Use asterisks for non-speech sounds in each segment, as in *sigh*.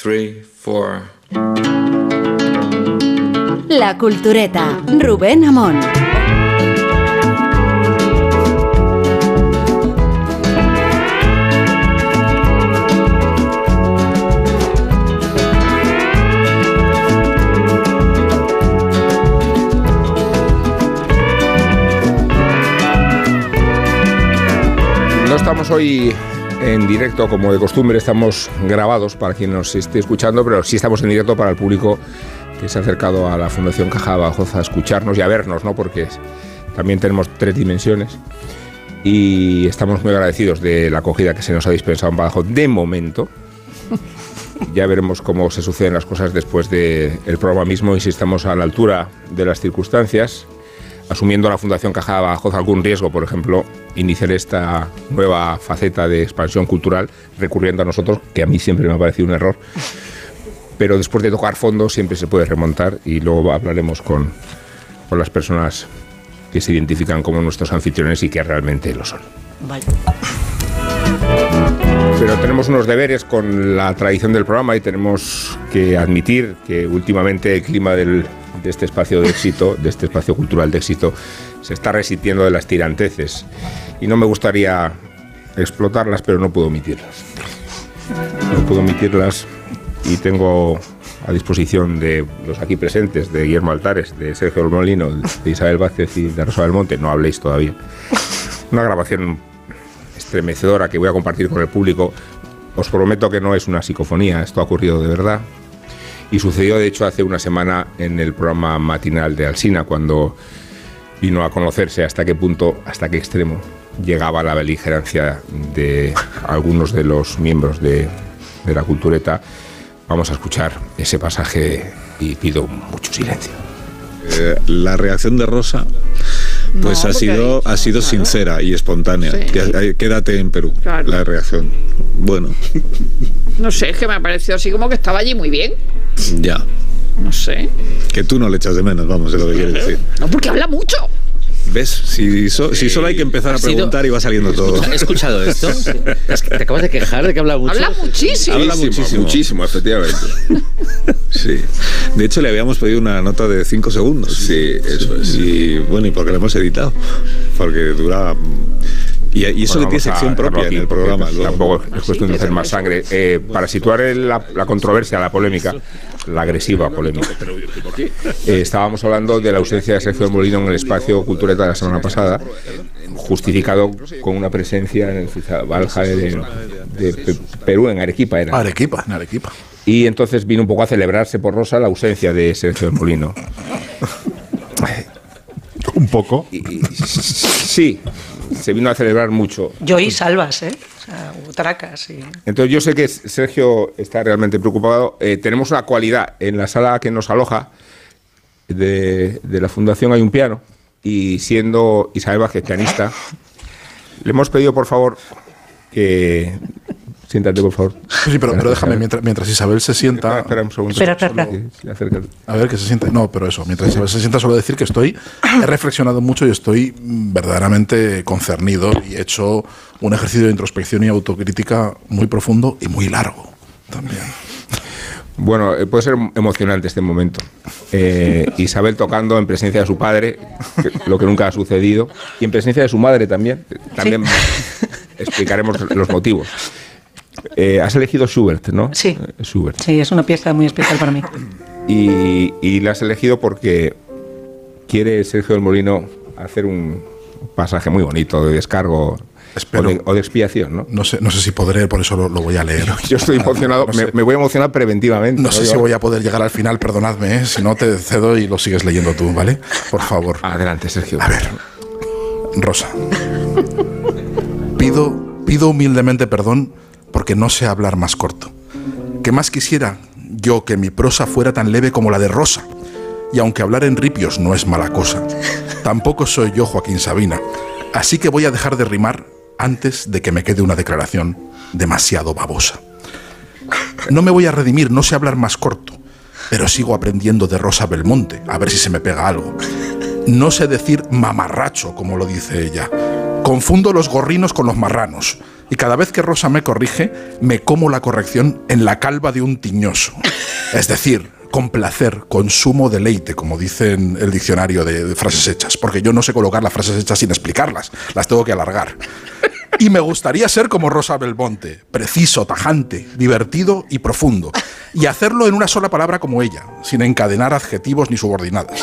three, four. La Cultureta, Rubén Amón. No estamos hoy en directo como de costumbre, estamos grabados para quien nos esté escuchando, pero sí estamos en directo para el público que se ha acercado a la Fundación Caja Badajoz a escucharnos y a vernos, ¿no? Porque también tenemos tres dimensiones y estamos muy agradecidos de la acogida que se nos ha dispensado en Badajoz de momento. *laughs* Ya veremos cómo se suceden las cosas después del programa mismo y si estamos a la altura de las circunstancias, asumiendo la Fundación Caja de Badajoz algún riesgo, por ejemplo, iniciar esta nueva faceta de expansión cultural recurriendo a nosotros, que a mí siempre me ha parecido un error. Pero después de tocar fondo siempre se puede remontar y luego hablaremos con, con las personas que se identifican como nuestros anfitriones y que realmente lo son. Pero tenemos unos deberes con la tradición del programa y tenemos que admitir que últimamente el clima del- de este espacio de éxito, de este espacio cultural de éxito, se está resintiendo de las tiranteces. Y no me gustaría explotarlas, pero no puedo omitirlas. No puedo omitirlas y tengo a disposición de los aquí presentes, de Guillermo Altares, de Sergio Molino, de Isabel Vázquez y de Rosa del Monte, no habléis todavía. Una grabación estremecedora que voy a compartir con el público. Os prometo que no es una psicofonía, esto ha ocurrido de verdad. Y sucedió, de hecho, hace una semana en el programa matinal de Alsina, cuando vino a conocerse hasta qué punto, hasta qué extremo llegaba la beligerancia de algunos de los miembros de, la cultureta. Vamos a escuchar ese pasaje y pido mucho silencio. Eh, la reacción de Rosa pues No, ha sido ha sido claro. sincera y espontánea. Sí. Eh, Quédate en Perú. Claro. La reacción. Bueno, *laughs* No sé, es que me ha parecido así como que estaba allí muy bien. ya. No sé. Que tú no le echas de menos, vamos, es lo que quieres decir. No, porque habla mucho. ¿Ves? Si, so- si solo hay que empezar a Ha sido- preguntar y va saliendo todo. ¿Has escuchado esto? *laughs* Te acabas de quejar de que habla mucho. Habla muchísimo. Habla muchísimo. muchísimo, efectivamente. *laughs* Sí. De hecho, le habíamos pedido una nota de 5 segundos. Sí, eso es. Y bueno, ¿y por qué la hemos editado? Porque dura. Y, y eso Bueno, que tiene sección propia aquí, en el programa. Tampoco es cuestión de hacer más sangre. Eh, para situar el- la, la controversia, la polémica, la agresiva polémica. Eh, estábamos hablando de la ausencia de Sergio Molino en el espacio Cultureta de la semana pasada, justificado con una presencia en el Jade de, de Pe- Perú, en Arequipa era. Arequipa, en Arequipa. Y entonces vino un poco a celebrarse por Rosa la ausencia de Sergio Molino. Un poco. Y- y- sí, se vino a celebrar mucho. Yo y salvas, ¿eh? Entonces yo sé que Sergio está realmente preocupado. Eh, tenemos una cualidad. En la sala que nos aloja de, de la fundación hay un piano. Y siendo Isabel Vázquez pianista, le hemos pedido por favor que... Siéntate, por favor. Sí, pero, pero déjame, mientras, mientras Isabel se sienta. Espera, espera un segundo. Espera, espera, espera. Sí, sí. A ver, que se sienta. No, pero eso, mientras Isabel se sienta, solo decir que estoy. He reflexionado mucho y estoy mm, verdaderamente concernido y he hecho un ejercicio de introspección y autocrítica muy profundo y muy largo también. Bueno, eh, puede ser emocionante este momento. Eh, Isabel tocando en presencia de su padre, que- lo que nunca ha sucedido, y en presencia de su madre también. También explicaremos los motivos. Eh, has elegido Schubert, ¿no? Sí. Eh, Schubert. Sí, es una pieza muy especial para mí. Y, y la has elegido porque quiere Sergio del Molino hacer un pasaje muy bonito de descargo Espero. o de, o de expiación, ¿no? No sé, no sé si podré, por eso lo, lo voy a leer. *laughs* Yo estoy emocionado, *laughs* No sé, me, me voy a emocionar preventivamente. no sé si voy a poder llegar al final, perdonadme, ¿eh? si no te cedo y lo sigues leyendo tú, ¿vale? Por favor. Adelante, Sergio. A ver, Rosa. Pido, pido humildemente perdón porque no sé hablar más corto. Que más quisiera yo que mi prosa fuera tan leve como la de Rosa. Y aunque hablar en ripios no es mala cosa, tampoco soy yo Joaquín Sabina. Así que voy a dejar de rimar antes de que me quede una declaración demasiado babosa. No me voy a redimir, no sé hablar más corto, pero sigo aprendiendo de Rosa Belmonte, a ver si se me pega algo. No sé decir mamarracho, como lo dice ella. Confundo los gorrinos con los marranos. Y cada vez que Rosa me corrige, me como la corrección en la calva de un tiñoso. Es decir, con placer, con sumo deleite, como dice en el diccionario de, de frases hechas, porque yo no sé colocar las frases hechas sin explicarlas, las tengo que alargar. Y me gustaría ser como Rosa Belmonte, preciso, tajante, divertido y profundo, y hacerlo en una sola palabra como ella, sin encadenar adjetivos ni subordinadas.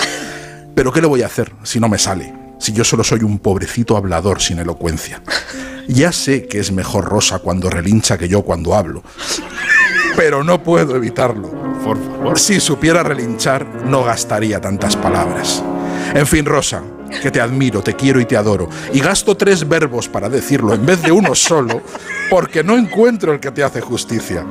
Pero ¿qué le voy a hacer si no me sale? Si yo solo soy un pobrecito hablador sin elocuencia. Ya sé que es mejor Rosa cuando relincha que yo cuando hablo. Pero no puedo evitarlo. Por favor. Si supiera relinchar, no gastaría tantas palabras. En fin, Rosa, que te admiro, te quiero y te adoro. Y gasto tres verbos para decirlo en vez de uno solo, porque no encuentro el que te hace justicia.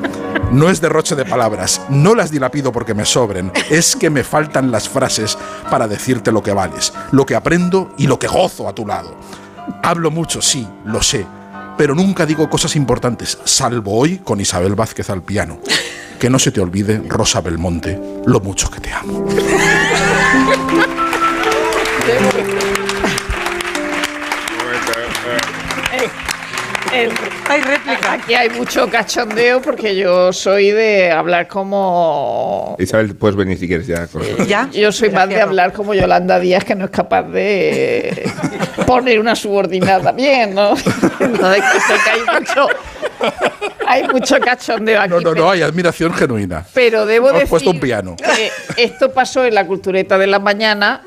No es derroche de palabras, no las dilapido porque me sobren, es que me faltan las frases para decirte lo que vales, lo que aprendo y lo que gozo a tu lado. Hablo mucho, sí, lo sé, pero nunca digo cosas importantes, salvo hoy con Isabel Vázquez al piano. Que no se te olvide, Rosa Belmonte, lo mucho que te amo. Hay réplica. aquí hay mucho cachondeo porque yo soy de hablar como... Isabel, puedes venir si quieres ya. con- ¿Ya? Yo soy más de hablar como Yolanda Díaz, que no es capaz de *laughs* poner una subordinada bien, ¿no? *laughs* Entonces hay mucho, hay mucho cachondeo aquí. No, no, no, hay admiración genuina. Pero debo Hemos decir puesto un piano. que esto pasó en la cultureta de la mañana,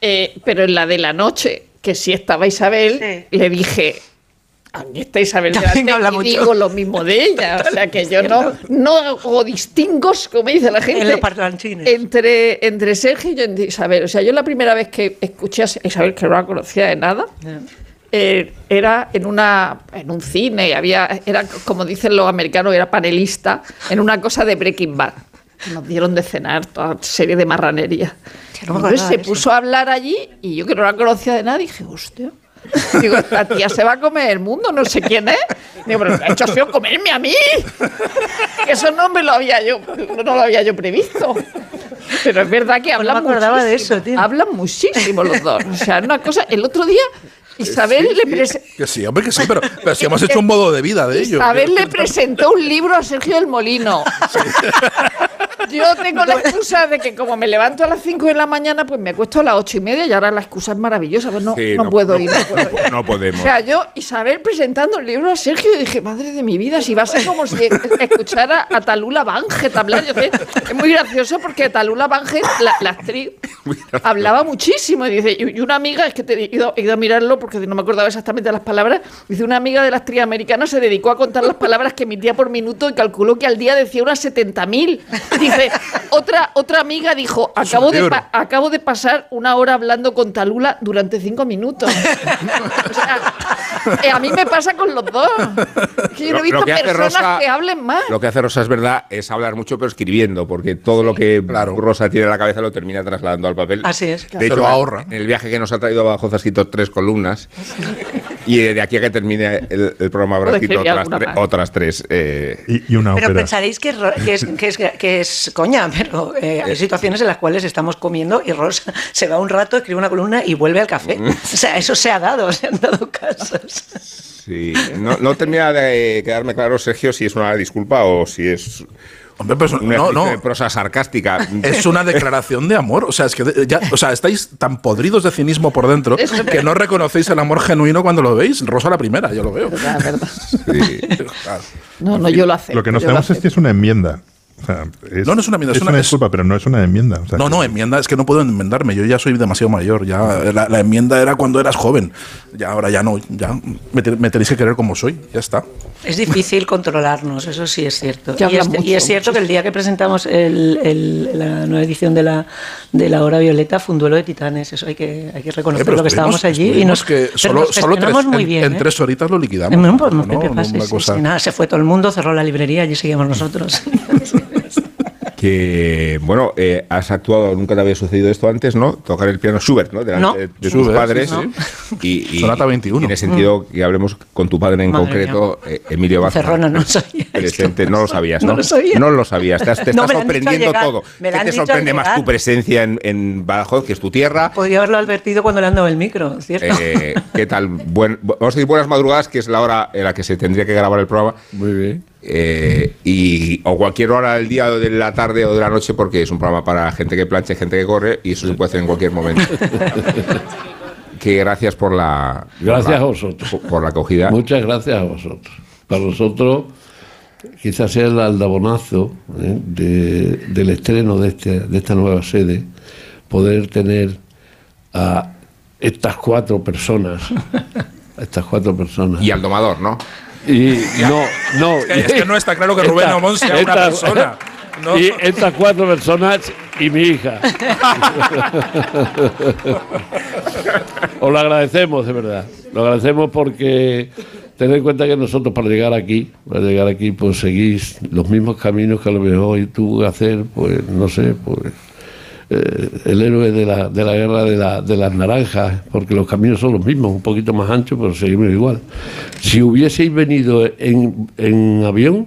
eh, pero en la de la noche, que si estaba Isabel, Sí. le dije. Aquí está Isabel También delante", habla y mucho. digo lo mismo de ella. O sea que yo no, no hago distingos, como dice la gente, En los parlanchines. entre, entre Sergio y entre Isabel. O sea, yo la primera vez que escuché a Isabel, que no la conocía de nada, eh, era en una en un cine había era como dicen los americanos era panelista en una cosa de Breaking Bad nos dieron de cenar toda serie de marranería Ya no Entonces se eso. puso a hablar allí y yo que no la conocía de nada dije hostia Digo, esta tía se va a comer el mundo, no sé quién es. Digo, pero ¿qué ha hecho sido comerme a mí. Eso no me lo había yo, no lo había yo previsto. Pero es verdad que hablan me acordaba de muchísimo. eso, tío. Hablan muchísimo los dos. O sea, una cosa. El otro día, Isabel le presentó. Que sí, hombre, que sí, pero, pero si hemos hecho un modo de vida de ello. Isabel le presentó un libro a Sergio del Molino. Yo tengo la excusa de que como me levanto a las 5 de la mañana, pues me acuesto a las ocho y media y ahora la excusa es maravillosa. Pues no, Sí, no, no, puedo no, ir. No, puedo ir. no podemos. O sea, yo, Isabel presentando un libro a Sergio dije, madre de mi vida, si va a ser como si escuchara a Talula Banget hablar. Yo sé, es muy gracioso porque Talula Banget, la, la actriz, hablaba muchísimo. Y dice, y una amiga, es que te he ido, he ido a mirarlo porque no me acordaba exactamente las palabras. Dice, una amiga de la actriz americana se dedicó a contar las palabras que emitía por minuto y calculó que al día decía unas 70.000. Dice, otra, otra amiga dijo, acabo de, acabo de pasar una hora hablando con Talula durante cinco minutos. O sea, eh, a mí me pasa con los dos. Que yo no he Lo- visto personas Rosa- que hablen más. Lo que hace Rosa es verdad es hablar mucho pero escribiendo, porque todo lo que Rosa tiene en la cabeza lo termina trasladando al papel. Así es. De Se hecho, ahorra. En el viaje que nos ha traído abajo ha escrito tres columnas y de aquí a que termine el, el programa habrá *laughs* otras, tre- otras tres. eh, Y, y una Pero ópera. pensaréis que es, que es, que es, que es coña, *laughs* pero eh, hay situaciones en las cuales estamos comiendo y Rosa *laughs* se va un rato, escribe una columna y vuelve al café. O sea, eso se ha dado, se han dado casos. sí. no, no termina de quedarme claro, Sergio, si es una disculpa o si es Hombre, pues, una no, no. de prosa sarcástica. Es una declaración de amor. O sea, es que ya, o sea, estáis tan podridos de cinismo por dentro que no reconocéis el amor genuino cuando lo veis. Rosa la primera, yo lo veo. La verdad. Sí. Claro. No, no, yo lo acepto. Lo que no yo lo sabemos es que es una enmienda. O sea, es, No, no es una enmienda, es Es una- una es- disculpa, pero no es una enmienda. O sea, No, que- no, enmienda, es que no puedo enmendarme. Yo ya soy demasiado mayor. Ya la, la enmienda era cuando eras joven. Ya ahora ya no. Ya me, te- me tenéis que querer como soy. Ya está. Es difícil controlarnos, eso sí es cierto. Y es, mucho, y es cierto que el día que presentamos el- el- la nueva edición de la, de la Hora Violeta fue un duelo de titanes. Eso hay que, hay que Eh, reconocerlo, pero que estábamos allí y nos, que pero solo, nos solo tres, gestionamos muy en, bien. en ¿eh? tres horitas lo liquidamos. Pues, No, no, Paz, una cosa- nada, se fue todo el mundo, cerró la librería, allí seguíamos *laughs* nosotros. Que, bueno, eh, has actuado, nunca te había sucedido esto antes, ¿no? Tocar el piano Schubert, ¿no? Delante No. de, de tus Schubert, padres. sí, Y, y- Sonata 21. Tiene sentido que hablemos con tu padre en Madre concreto, eh, Emilio Vázquez. Cerrona, no lo sabía esto. Presente, no lo sabías, ¿no? No lo sabía. No lo sabías, te, te No, está sorprendiendo todo. ¿Qué te sorprende más tu presencia en, en Badajoz, que es tu tierra? Podría haberlo advertido cuando le han dado el micro, ¿cierto? Eh, ¿Qué tal? Buen- vamos a decir buenas madrugadas, que es la hora en la que se tendría que grabar el programa. Muy bien. Eh, y, o cualquier hora del día o de la tarde o de la noche, porque es un programa para gente que plancha y gente que corre, y eso se puede hacer en cualquier momento. *laughs* que gracias por la. Gracias por la- a vosotros. Por, por la acogida. Muchas gracias a vosotros. Para nosotros, quizás sea el aldabonazo ¿eh? de- del estreno de, este, de esta nueva sede, poder tener a estas cuatro personas, a *laughs* estas cuatro personas. Y al domador, ¿no? Y no, no. Es que- es que no está claro que Rubén Amón sea una persona. *laughs* No. Y estas cuatro personas y mi hija. *laughs* Os lo agradecemos, de verdad. Lo agradecemos porque tened en cuenta que nosotros para llegar aquí, para llegar aquí, pues seguís los mismos caminos que a lo mejor tuvo que hacer, pues, no sé, pues eh, el héroe de la, de la guerra de, la- de las naranjas, porque los caminos son los mismos, un poquito más anchos, pero seguimos igual. Si hubieseis venido en, en avión,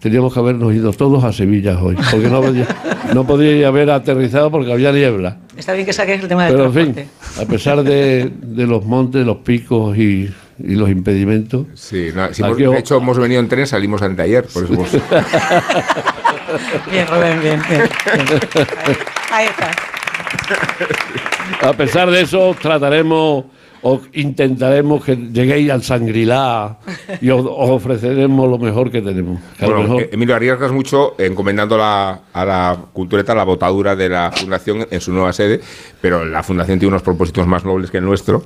teníamos que habernos ido todos a Sevilla hoy, porque no, podía- no podíais haber aterrizado porque había niebla. Está bien que saques el tema del Pero en fin, a pesar de, de los montes, los picos y, y los impedimentos, Sí, no, si hemos- de hecho hemos venido en tren, salimos anteayer, por eso *laughs* hemos- Bien, Rubén, bien, bien. Bien. Ahí está. a pesar de eso, trataremos o intentaremos que lleguéis al Sangrilá y os, os ofreceremos lo mejor que tenemos. que Bueno, mejor- eh, Emilio, arriesgas mucho encomendando la- a la cultureta la botadura de la Fundación en su nueva sede, pero la Fundación tiene unos propósitos más nobles que el nuestro.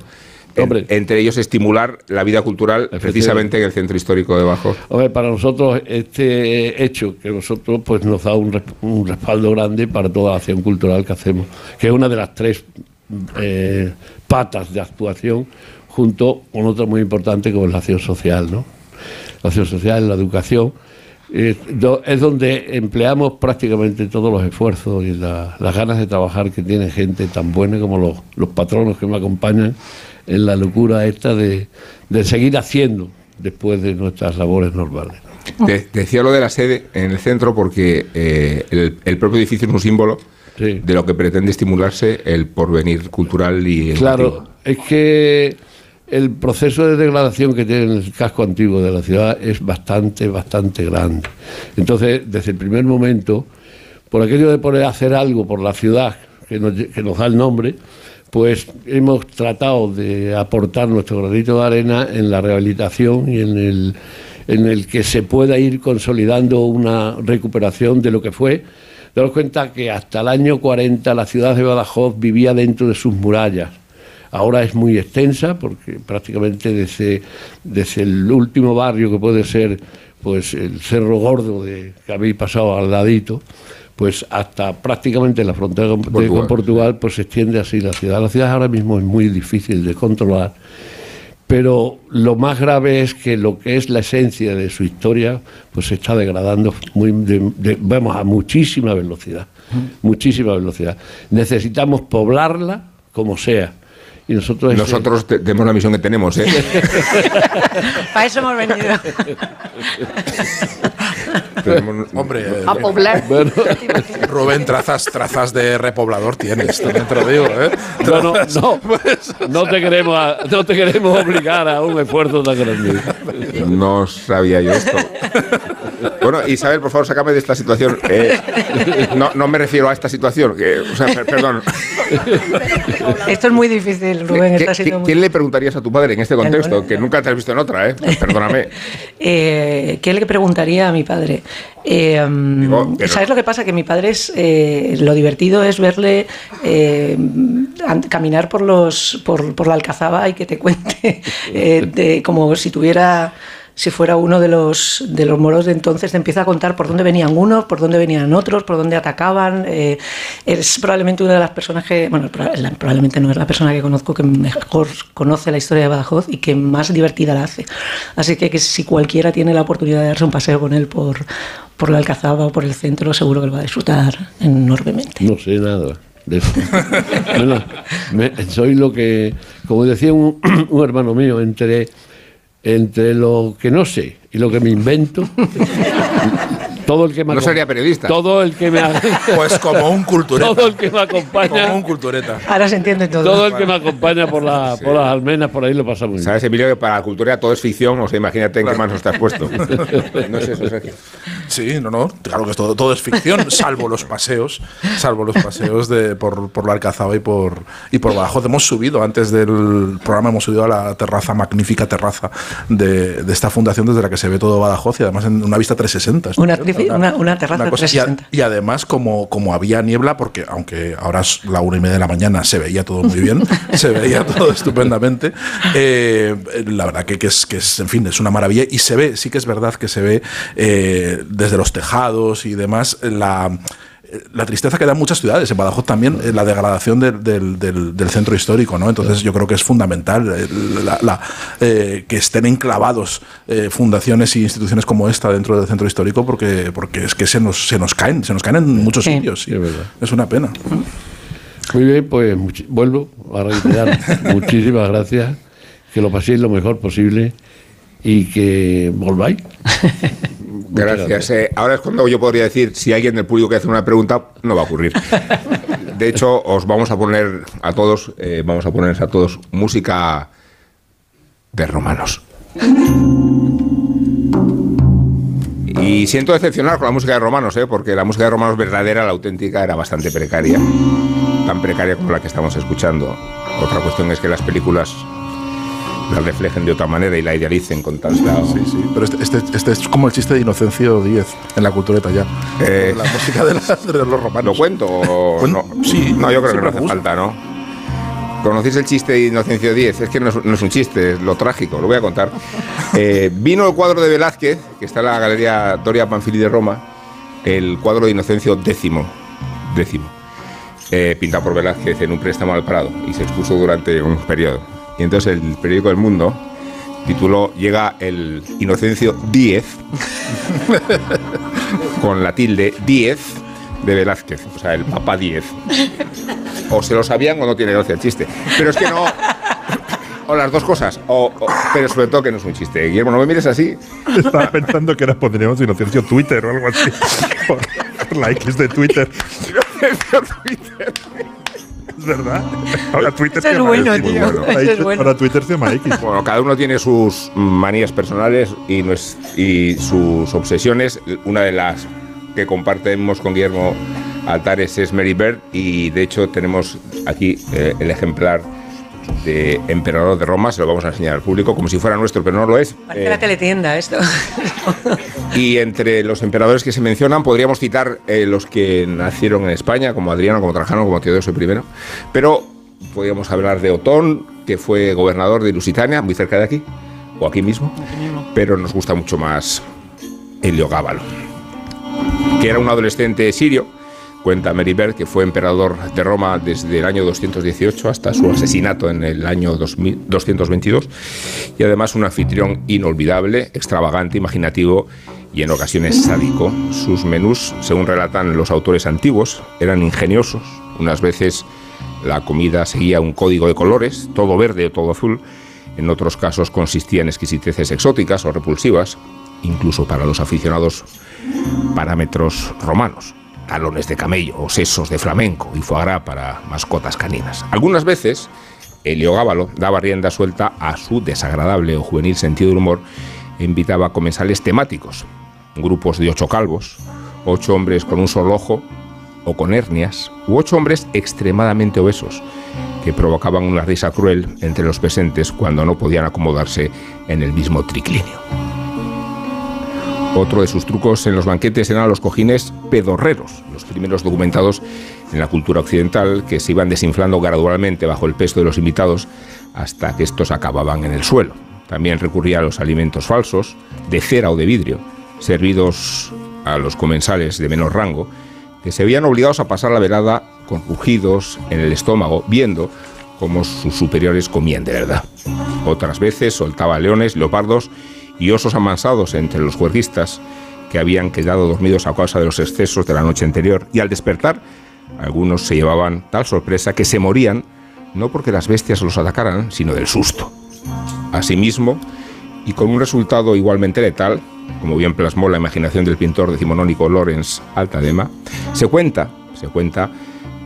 Hombre. entre ellos estimular la vida cultural precisamente en el centro histórico de Bajo. Hombre, para nosotros este hecho que nosotros pues nos da un, res- un respaldo grande para toda la acción cultural que hacemos, que es una de las tres eh, patas de actuación junto con otra muy importante como es la acción social, ¿no? La acción social, la educación eh, es donde empleamos prácticamente todos los esfuerzos y la- las ganas de trabajar que tiene gente tan buena como los, los patronos que me acompañan en la locura esta de, de seguir haciendo después de nuestras labores normales. Decía lo de la sede en el centro porque eh, el, el propio edificio es un símbolo Sí. de lo que pretende estimularse el porvenir cultural y educativo. Claro, es que el proceso de degradación que tiene el casco antiguo de la ciudad es bastante, bastante grande. Entonces, desde el primer momento, por aquello de poder hacer algo por la ciudad que nos, que nos da el nombre, pues hemos tratado de aportar nuestro granito de arena en la rehabilitación y en el, en el que se pueda ir consolidando una recuperación de lo que fue. Daros cuenta que hasta el año 40 la ciudad de Badajoz vivía dentro de sus murallas. Ahora es muy extensa porque prácticamente desde, desde el último barrio que puede ser pues el Cerro Gordo de, que habéis pasado al ladito, pues hasta prácticamente la frontera con- de- Portugal. con Portugal, pues se extiende así la ciudad. La ciudad ahora mismo es muy difícil de controlar, pero lo más grave es que lo que es la esencia de su historia, pues se está degradando muy, de- de- vamos, a muchísima velocidad, muchísima velocidad. Necesitamos poblarla como sea. Y nosotros, ese- Nosotros te- tenemos la misión que tenemos, ¿eh? *laughs* Para eso hemos venido. *laughs* Tenemos- *laughs* Hombre, eh, A poblar. *laughs* Bueno, Rubén, trazas, trazas de repoblador tienes, también te lo digo, ¿eh? no, no, no, *laughs* no te queremos, a- no te queremos obligar a un esfuerzo tan grande. No sabía yo esto. Bueno, Isabel, por favor, sácame de esta situación. Eh, no, no me refiero a esta situación. que- o sea, per- perdón. Esto es muy difícil, Rubén. ¿Qué- Está qué- siendo muy ¿Quién le preguntarías a tu padre en este contexto? Que nunca te has visto en otra, ¿eh? Perdóname. Eh, ¿Qué le preguntaría a mi padre? Eh, Digo, pero- ¿Sabes lo que pasa? Que mi padre es. eh, lo divertido es verle eh, caminar por, los, por, por la alcazaba y que te cuente *laughs* eh, de, como si tuviera. Si fuera uno de los, de los moros de entonces, te empieza a contar por dónde venían unos, por dónde venían otros, por dónde atacaban. Eh, es probablemente una de las personas que, bueno, probablemente no es la persona que conozco que mejor conoce la historia de Badajoz y que más divertida la hace. Así que, que si cualquiera tiene la oportunidad de darse un paseo con él por, por la Alcazaba o por el centro, seguro que lo va a disfrutar enormemente. No sé nada. De eso. *laughs* Bueno, me- soy lo que, como decía un, *clears throat* un hermano mío, entre, entre lo que no sé y lo que me invento, *laughs* todo el que me No sería periodista. Todo el que me *laughs* Pues como un cultureta. todo el que me acompaña, Como un cultureta. Ahora se entiende todo. todo el que me acompaña por, la, por las almenas, por ahí lo pasa muy bien. Sabes, Emilio, que para la cultura todo es ficción, o sea, imagínate en qué manos estás puesto. *laughs* No es eso, Sergio. Sí, no, no, claro que es todo, todo es ficción, salvo los paseos, salvo los paseos de, por, por la Alcazaba y por, y por Badajoz. Hemos subido, antes del programa, hemos subido a la terraza, magnífica terraza de, de esta fundación desde la que se ve todo Badajoz y además en una vista 360. ¿no? Una una- una terraza cosa- y a- 360. Y, además, como, como había niebla, porque aunque ahora es la una y media de la mañana, se veía todo muy bien, *laughs* se veía todo estupendamente, eh, la verdad que, que es, que es, en fin, es una maravilla y se ve, sí que es verdad que se ve eh, desde los tejados y demás la la tristeza que dan muchas ciudades, en Badajoz también, eh, la degradación del, del- del- del centro histórico, ¿no? Entonces yo creo que es fundamental eh, la- la- eh, que estén enclavados eh, fundaciones y instituciones como esta dentro del centro histórico porque, porque es que se nos, se nos caen, se nos caen en muchos Sí. sitios. sí. Es una pena. Muy bien, pues vuelvo a reiterar *laughs* muchísimas gracias, que lo paséis lo mejor posible y que volváis. *laughs* Gracias. Eh, ahora es cuando yo podría decir, si alguien del público quiere hacer una pregunta, no va a ocurrir. *laughs* De hecho, os vamos a poner a todos, eh, vamos a ponerles a todos música de romanos. Y siento decepcionar con la música de romanos, ¿eh? porque la música de romanos verdadera, la auténtica, era bastante precaria. Tan precaria como la que estamos escuchando. Otra cuestión es que las películas la reflejen de otra manera y la idealicen con tanta... Sí, sí. Pero este, este, este es como el chiste de Inocencio Díez en la cultureta ya. Eh, la música de, la- de los romanos. ¿Lo cuento o no? sí, No, yo creo que no hace falta, ¿no? ¿Conocéis el chiste de Inocencio X? Es que no es, no es un chiste, es lo trágico, lo voy a contar. *laughs* Eh, vino el cuadro de Velázquez, que está en la Galería Doria Panfili de Roma, el cuadro de Inocencio X, décimo, eh, pintado por Velázquez en un préstamo al Prado y se expuso durante un periodo. Y entonces el periódico El Mundo tituló Llega el Inocencio X *laughs* con la tilde 10 de Velázquez, o sea, el Papa 10. O se lo sabían o no tiene gracia el chiste. Pero es que no. O las dos cosas. O, o- pero sobre todo que no es un chiste. Guillermo, no me mires así. Estaba pensando que ahora pondríamos Inocencio Twitter o algo así. Por, por la X de Twitter. *laughs* Es *laughs* verdad. Ahora Twitter es bueno, X. tío. Ese es bueno. Ahora Twitter se llama X. Bueno, cada uno tiene sus manías personales y sus obsesiones. Una de las que compartimos con Guillermo Altares es Mary Bird y de hecho tenemos aquí eh, el ejemplar de Emperador de Roma, se lo vamos a enseñar al público como si fuera nuestro, pero no lo es. Parece Eh, la teletienda esto. *laughs* Y entre los emperadores que se mencionan podríamos citar eh, los que nacieron en España, como Adriano, como Trajano, como Teodosio I. Pero podríamos hablar de Otón, que fue gobernador de Lusitania, muy cerca de aquí, o aquí mismo. Pero nos gusta mucho más Heliogábalo, que era un adolescente sirio. Cuenta Meribert que fue emperador de Roma desde el año 218 hasta su asesinato en el año 2000 222 y además un anfitrión inolvidable, extravagante, imaginativo y en ocasiones sádico. Sus menús, según relatan los autores antiguos, eran ingeniosos. Unas veces la comida seguía un código de colores, todo verde o todo azul. En otros casos consistía en exquisiteces exóticas o repulsivas, incluso para los aficionados parámetros romanos. Talones de camello o sesos de flamenco y foie gras para mascotas caninas. Algunas veces, Heliogábalo daba rienda suelta a su desagradable o juvenil sentido del humor e invitaba comensales temáticos, grupos de ocho calvos, ocho hombres con un solo ojo o con hernias, u ocho hombres extremadamente obesos, que provocaban una risa cruel entre los presentes cuando no podían acomodarse en el mismo triclinio. Otro de sus trucos en los banquetes eran los cojines pedorreros, los primeros documentados en la cultura occidental que se iban desinflando gradualmente bajo el peso de los invitados hasta que estos acababan en el suelo. también recurría a los alimentos falsos, de cera o de vidrio, servidos a los comensales de menor rango, que se veían obligados a pasar la velada con rugidos en el estómago, viendo cómo sus superiores comían de verdad. Otras veces soltaba leones, leopardos y osos amansados entre los juerguistas que habían quedado dormidos a causa de los excesos de la noche anterior y al despertar algunos se llevaban tal sorpresa que se morían no porque las bestias los atacaran, sino del susto. Asimismo, y con un resultado igualmente letal, como bien plasmó la imaginación del pintor decimonónico Lorenz Altadema, se cuenta, se cuenta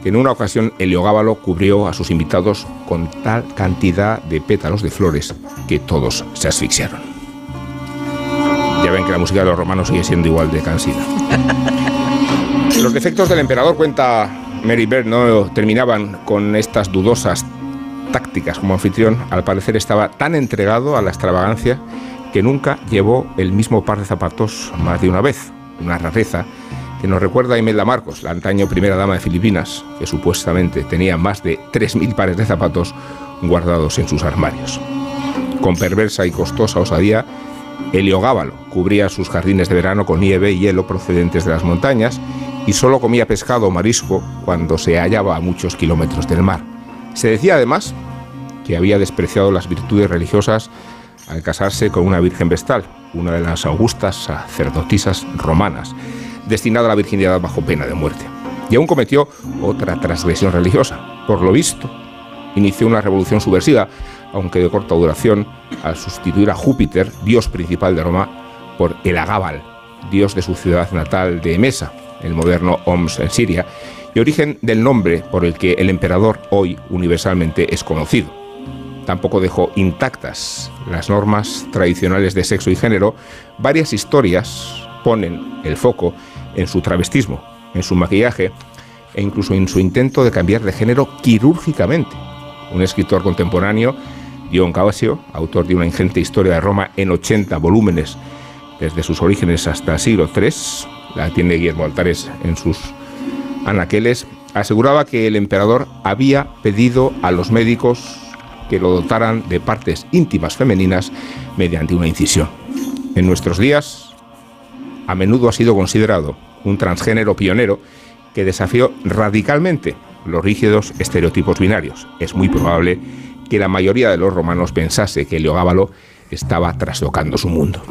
que en una ocasión Heliogábalo cubrió a sus invitados con tal cantidad de pétalos de flores que todos se asfixiaron. Ya ven que la música de los romanos sigue siendo igual de cansina. *laughs* Los defectos del emperador, cuenta Mary Bird, no terminaban con estas dudosas tácticas como anfitrión. Al parecer estaba tan entregado a la extravagancia que nunca llevó el mismo par de zapatos más de una vez. Una rareza que nos recuerda a Imelda Marcos, la antaño primera dama de Filipinas, que supuestamente tenía más de 3.000 pares de zapatos guardados en sus armarios. Con perversa y costosa osadía, Heliogábalo cubría sus jardines de verano con nieve y hielo procedentes de las montañas y solo comía pescado o marisco cuando se hallaba a muchos kilómetros del mar. Se decía además que había despreciado las virtudes religiosas al casarse con una virgen vestal, una de las augustas sacerdotisas romanas, destinada a la virginidad bajo pena de muerte. Y aún cometió otra transgresión religiosa. Por lo visto, inició una revolución subversiva, aunque de corta duración, al sustituir a Júpiter, dios principal de Roma, por el Agábal, dios de su ciudad natal de Emesa, el moderno Homs en Siria, y origen del nombre por el que el emperador hoy universalmente es conocido. Tampoco dejó intactas las normas tradicionales de sexo y género. Varias historias ponen el foco en su travestismo, en su maquillaje e incluso en su intento de cambiar de género quirúrgicamente. Un escritor contemporáneo, Dion Caosio, autor de una ingente historia de Roma en 80 volúmenes desde sus orígenes hasta siglo III, la tiene Guillermo Altares en sus anaqueles, aseguraba que el emperador había pedido a los médicos que lo dotaran de partes íntimas femeninas mediante una incisión. En nuestros días, a menudo ha sido considerado un transgénero pionero que desafió radicalmente los rígidos estereotipos binarios. Es muy probable que la mayoría de los romanos pensase que Leogábalo estaba traslocando su mundo.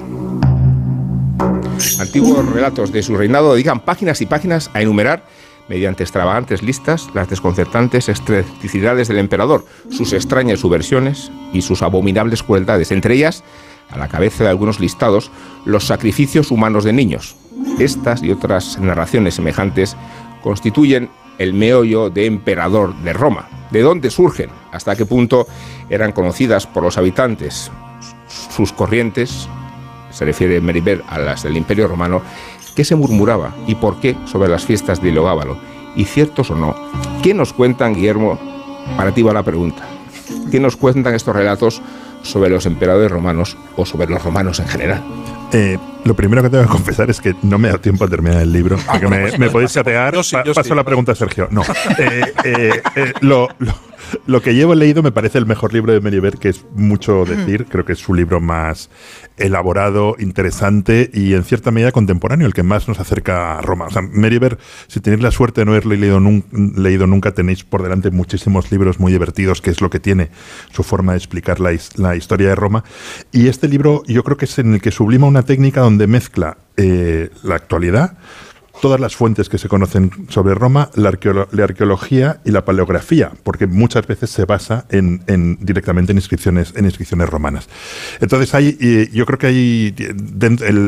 Antiguos relatos de su reinado dedican páginas y páginas a enumerar mediante extravagantes listas las desconcertantes excentricidades del emperador, sus extrañas subversiones y sus abominables crueldades, entre ellas, a la cabeza de algunos listados, los sacrificios humanos de niños. Estas y otras narraciones semejantes constituyen el meollo de emperador de Roma. ¿De dónde surgen? ¿Hasta qué punto eran conocidas por los habitantes? Sus corrientes, se refiere Meribel a las del Imperio Romano, ¿Qué se murmuraba y por qué sobre las fiestas de Ilogábalo? ¿Y ciertos o no? ¿Qué nos cuentan, Guillermo? Para ti va la pregunta. ¿Qué nos cuentan estos relatos sobre los emperadores romanos o sobre los romanos en general? Eh, lo primero que tengo que confesar es que no me da tiempo a terminar el libro. Ah, porque me, me, podéis chatear. paso la pregunta a Sergio. No. *laughs* Eh, eh, eh, lo, lo, lo, que llevo leído me parece el mejor libro de Meribert, que es mucho decir. Creo que es su libro más elaborado, interesante y en cierta medida contemporáneo, el que más nos acerca a Roma. O sea, si tenéis la suerte de no haberlo leído, nun leído nunca, tenéis por delante muchísimos libros muy divertidos, que es lo que tiene su forma de explicar la, la historia de Roma. Y este libro yo creo que es en el que sublima una técnica donde mezcla eh, la actualidad, todas las fuentes que se conocen sobre Roma, la, arqueolo la arqueología y la paleografía, porque muchas veces se basa en, en, directamente en inscripciones, en inscripciones romanas. Entonces hay, yo creo que hay,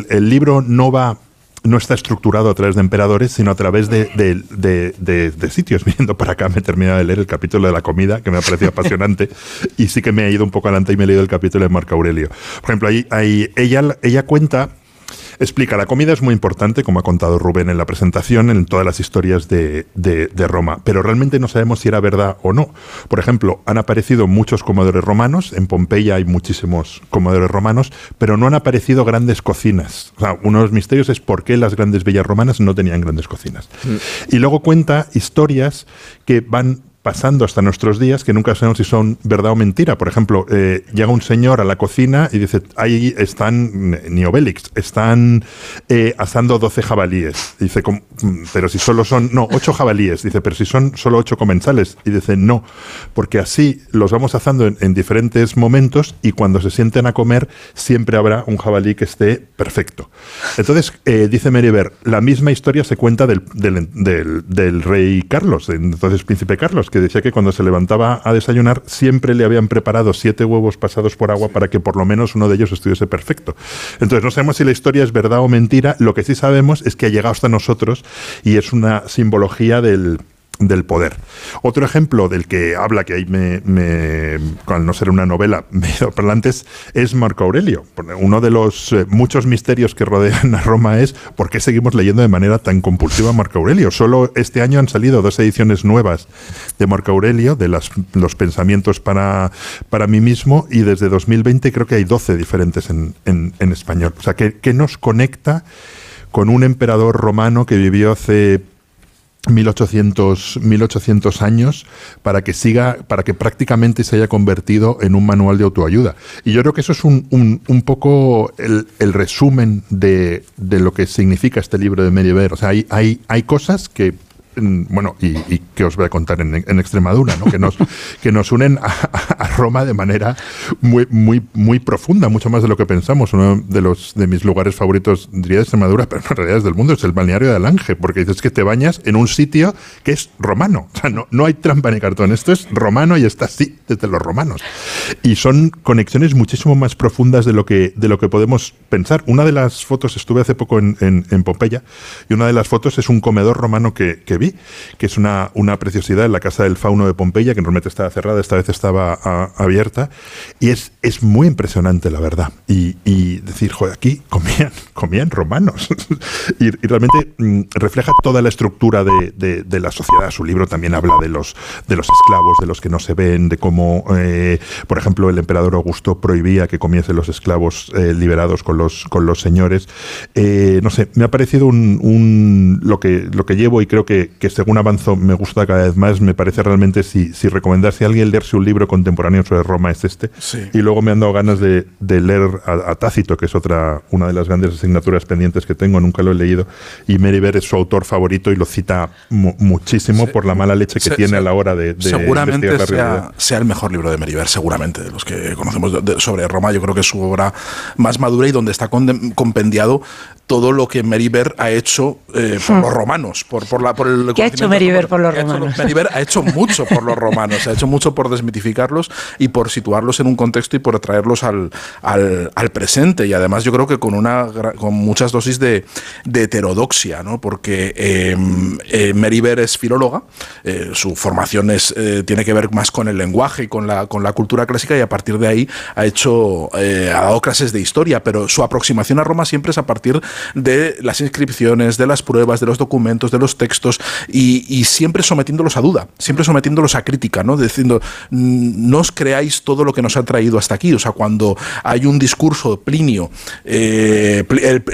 el, libro no va no está estructurado a través de emperadores, sino a través de, de, de, sitios. *laughs* Viniendo para acá me he terminado de leer el capítulo de la comida, que me ha parecido apasionante, *laughs* y sí que me ha ido un poco adelante y me he leído el capítulo de Marco Aurelio. Por ejemplo, ahí, ahí ella, ella cuenta explica, la comida es muy importante, como ha contado Rubén en la presentación, en todas las historias de, de, de, Roma, pero realmente no sabemos si era verdad o no. Por ejemplo, han aparecido muchos comedores romanos, en Pompeya hay muchísimos comedores romanos, pero no han aparecido grandes cocinas. O sea, uno de los misterios es por qué las grandes villas romanas no tenían grandes cocinas. Mm. Y luego cuenta historias que van pasando hasta nuestros días que nunca sabemos si son verdad o mentira. Por ejemplo, eh, llega un señor a la cocina y dice, ahí están, ni Obélix, están eh, asando 12 jabalíes. dice, pero si solo son, no, 8 jabalíes. Dice, pero si son solo 8 comensales. Y dice, no, porque así los vamos asando en, diferentes momentos y cuando se sienten a comer siempre habrá un jabalí que esté perfecto. Entonces, eh, dice Meriver, la misma historia se cuenta del, del, del rey Carlos, entonces príncipe Carlos, que decía que cuando se levantaba a desayunar siempre le habían preparado siete huevos pasados por agua para que por lo menos uno de ellos estuviese perfecto. Entonces no sabemos si la historia es verdad o mentira, lo que sí sabemos es que ha llegado hasta nosotros y es una simbología del del poder. Otro ejemplo del que habla, que ahí me, al no ser una novela, *laughs* me parlantes, es Marco Aurelio. Uno de los eh, muchos misterios que rodean a Roma es por qué seguimos leyendo de manera tan compulsiva Marco Aurelio. Solo este año han salido dos ediciones nuevas de Marco Aurelio, de las, los pensamientos para, para mí mismo, y desde 2020 creo que hay 12 diferentes en, en, español. O sea, que, que nos conecta con un emperador romano que vivió hace 1800, 1800 años para que siga, para que prácticamente se haya convertido en un manual de autoayuda. Y yo creo que eso es un, un, poco el, el resumen de, de, lo que significa este libro de Meriver. O sea, hay, hay, hay cosas que bueno, y, que os voy a contar en, Extremadura, ¿no? que, nos, *laughs* que nos unen a, Roma de manera muy, muy, muy profunda, mucho más de lo que pensamos. Uno de los de mis lugares favoritos, diría de Extremadura, pero en realidad es del mundo, es el balneario de Alange, porque dices que te bañas en un sitio que es romano. O sea, no, no hay trampa ni cartón. Esto es romano y está así desde los romanos. Y son conexiones muchísimo más profundas de lo que, de lo que podemos pensar. Una de las fotos, estuve hace poco en, en, Pompeya, y una de las fotos es un comedor romano que, que vi que es una, una preciosidad en la Casa del Fauno de Pompeya, que normalmente estaba cerrada, esta vez estaba abierta, y es, es muy impresionante, la verdad. Y, decir, joder, aquí comían, *laughs* comían romanos. *laughs* y, realmente mm, refleja toda la estructura de, de, la sociedad. Su libro también habla de los, de los esclavos, de los que no se ven, de cómo, eh, por ejemplo, el emperador Augusto prohibía que comiesen los esclavos eh, liberados con los, con los señores. Eh, no sé, me ha parecido un, lo, que, lo que llevo y creo que, que según avanzo me gusta cada vez más. Me parece realmente, si, si recomendarse a alguien leerse un libro contemporáneo sobre Roma es este. Y luego me han dado ganas de, de leer a, Tácito, que es otra una de las grandes asignaturas pendientes que tengo, nunca lo he leído. Y Meriver es su autor favorito y lo cita muchísimo por la mala leche que tiene a la hora de, Seguramente sea, sea, el mejor libro de Meriver, seguramente, de los que conocemos sobre Roma. Yo creo que es su obra más madura y donde está compendiado todo lo que Meriver ha hecho eh, por hmm. los romanos, por, por, la, por el ¿Qué ha hecho Meriver por los romanos? Meriver ha hecho mucho por los romanos, ha hecho mucho por desmitificarlos y por situarlos en un contexto y por traerlos al, al, al presente. Y además yo creo que con, una, con muchas dosis de, de heterodoxia, ¿no? porque em, eh, Meriver es filóloga, eh, su formación es, eh, tiene que ver más con el lenguaje y con la, con la cultura clásica y a partir de ahí ha hecho, ha dado clases de historia, pero su aproximación a Roma siempre es a partir de las inscripciones, de las pruebas, de los documentos, de los textos, y, siempre sometiéndolos a duda, siempre sometiéndolos a crítica, ¿no? Diciendo, mm, no os creáis todo lo que nos ha traído hasta aquí. O sea, cuando hay un discurso, Plinio, eh,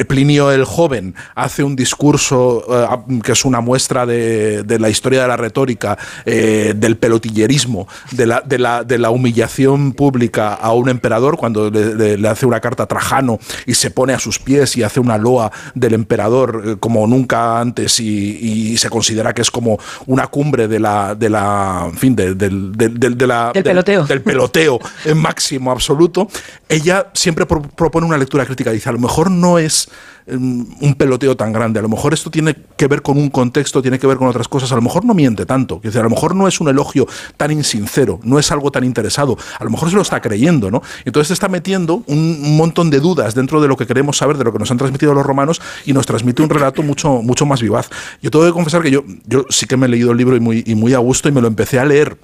Plinio el joven, hace un discurso eh, que es una muestra de, la historia de la retórica, eh, del pelotillerismo, de la, humillación pública a un emperador, cuando le, le hace una carta a Trajano y se pone a sus pies y hace una loa del emperador eh, como nunca antes y, se considera que es como una cumbre de la, de la en fin, del, peloteo. Del, peloteo en máximo absoluto, ella siempre propone una lectura crítica. Dice, a lo mejor no es un peloteo tan grande. A lo mejor esto tiene que ver con un contexto, tiene que ver con otras cosas. A lo mejor no miente tanto. a lo mejor no es un elogio tan insincero, no es algo tan interesado. A lo mejor se lo está creyendo, ¿no? Entonces está metiendo un montón de dudas dentro de lo que queremos saber, de lo que nos han transmitido los romanos y nos transmite un relato mucho, mucho más vivaz. Yo tengo que confesar que yo, yo sí que me he leído el libro y muy, y muy a gusto y me lo empecé a leer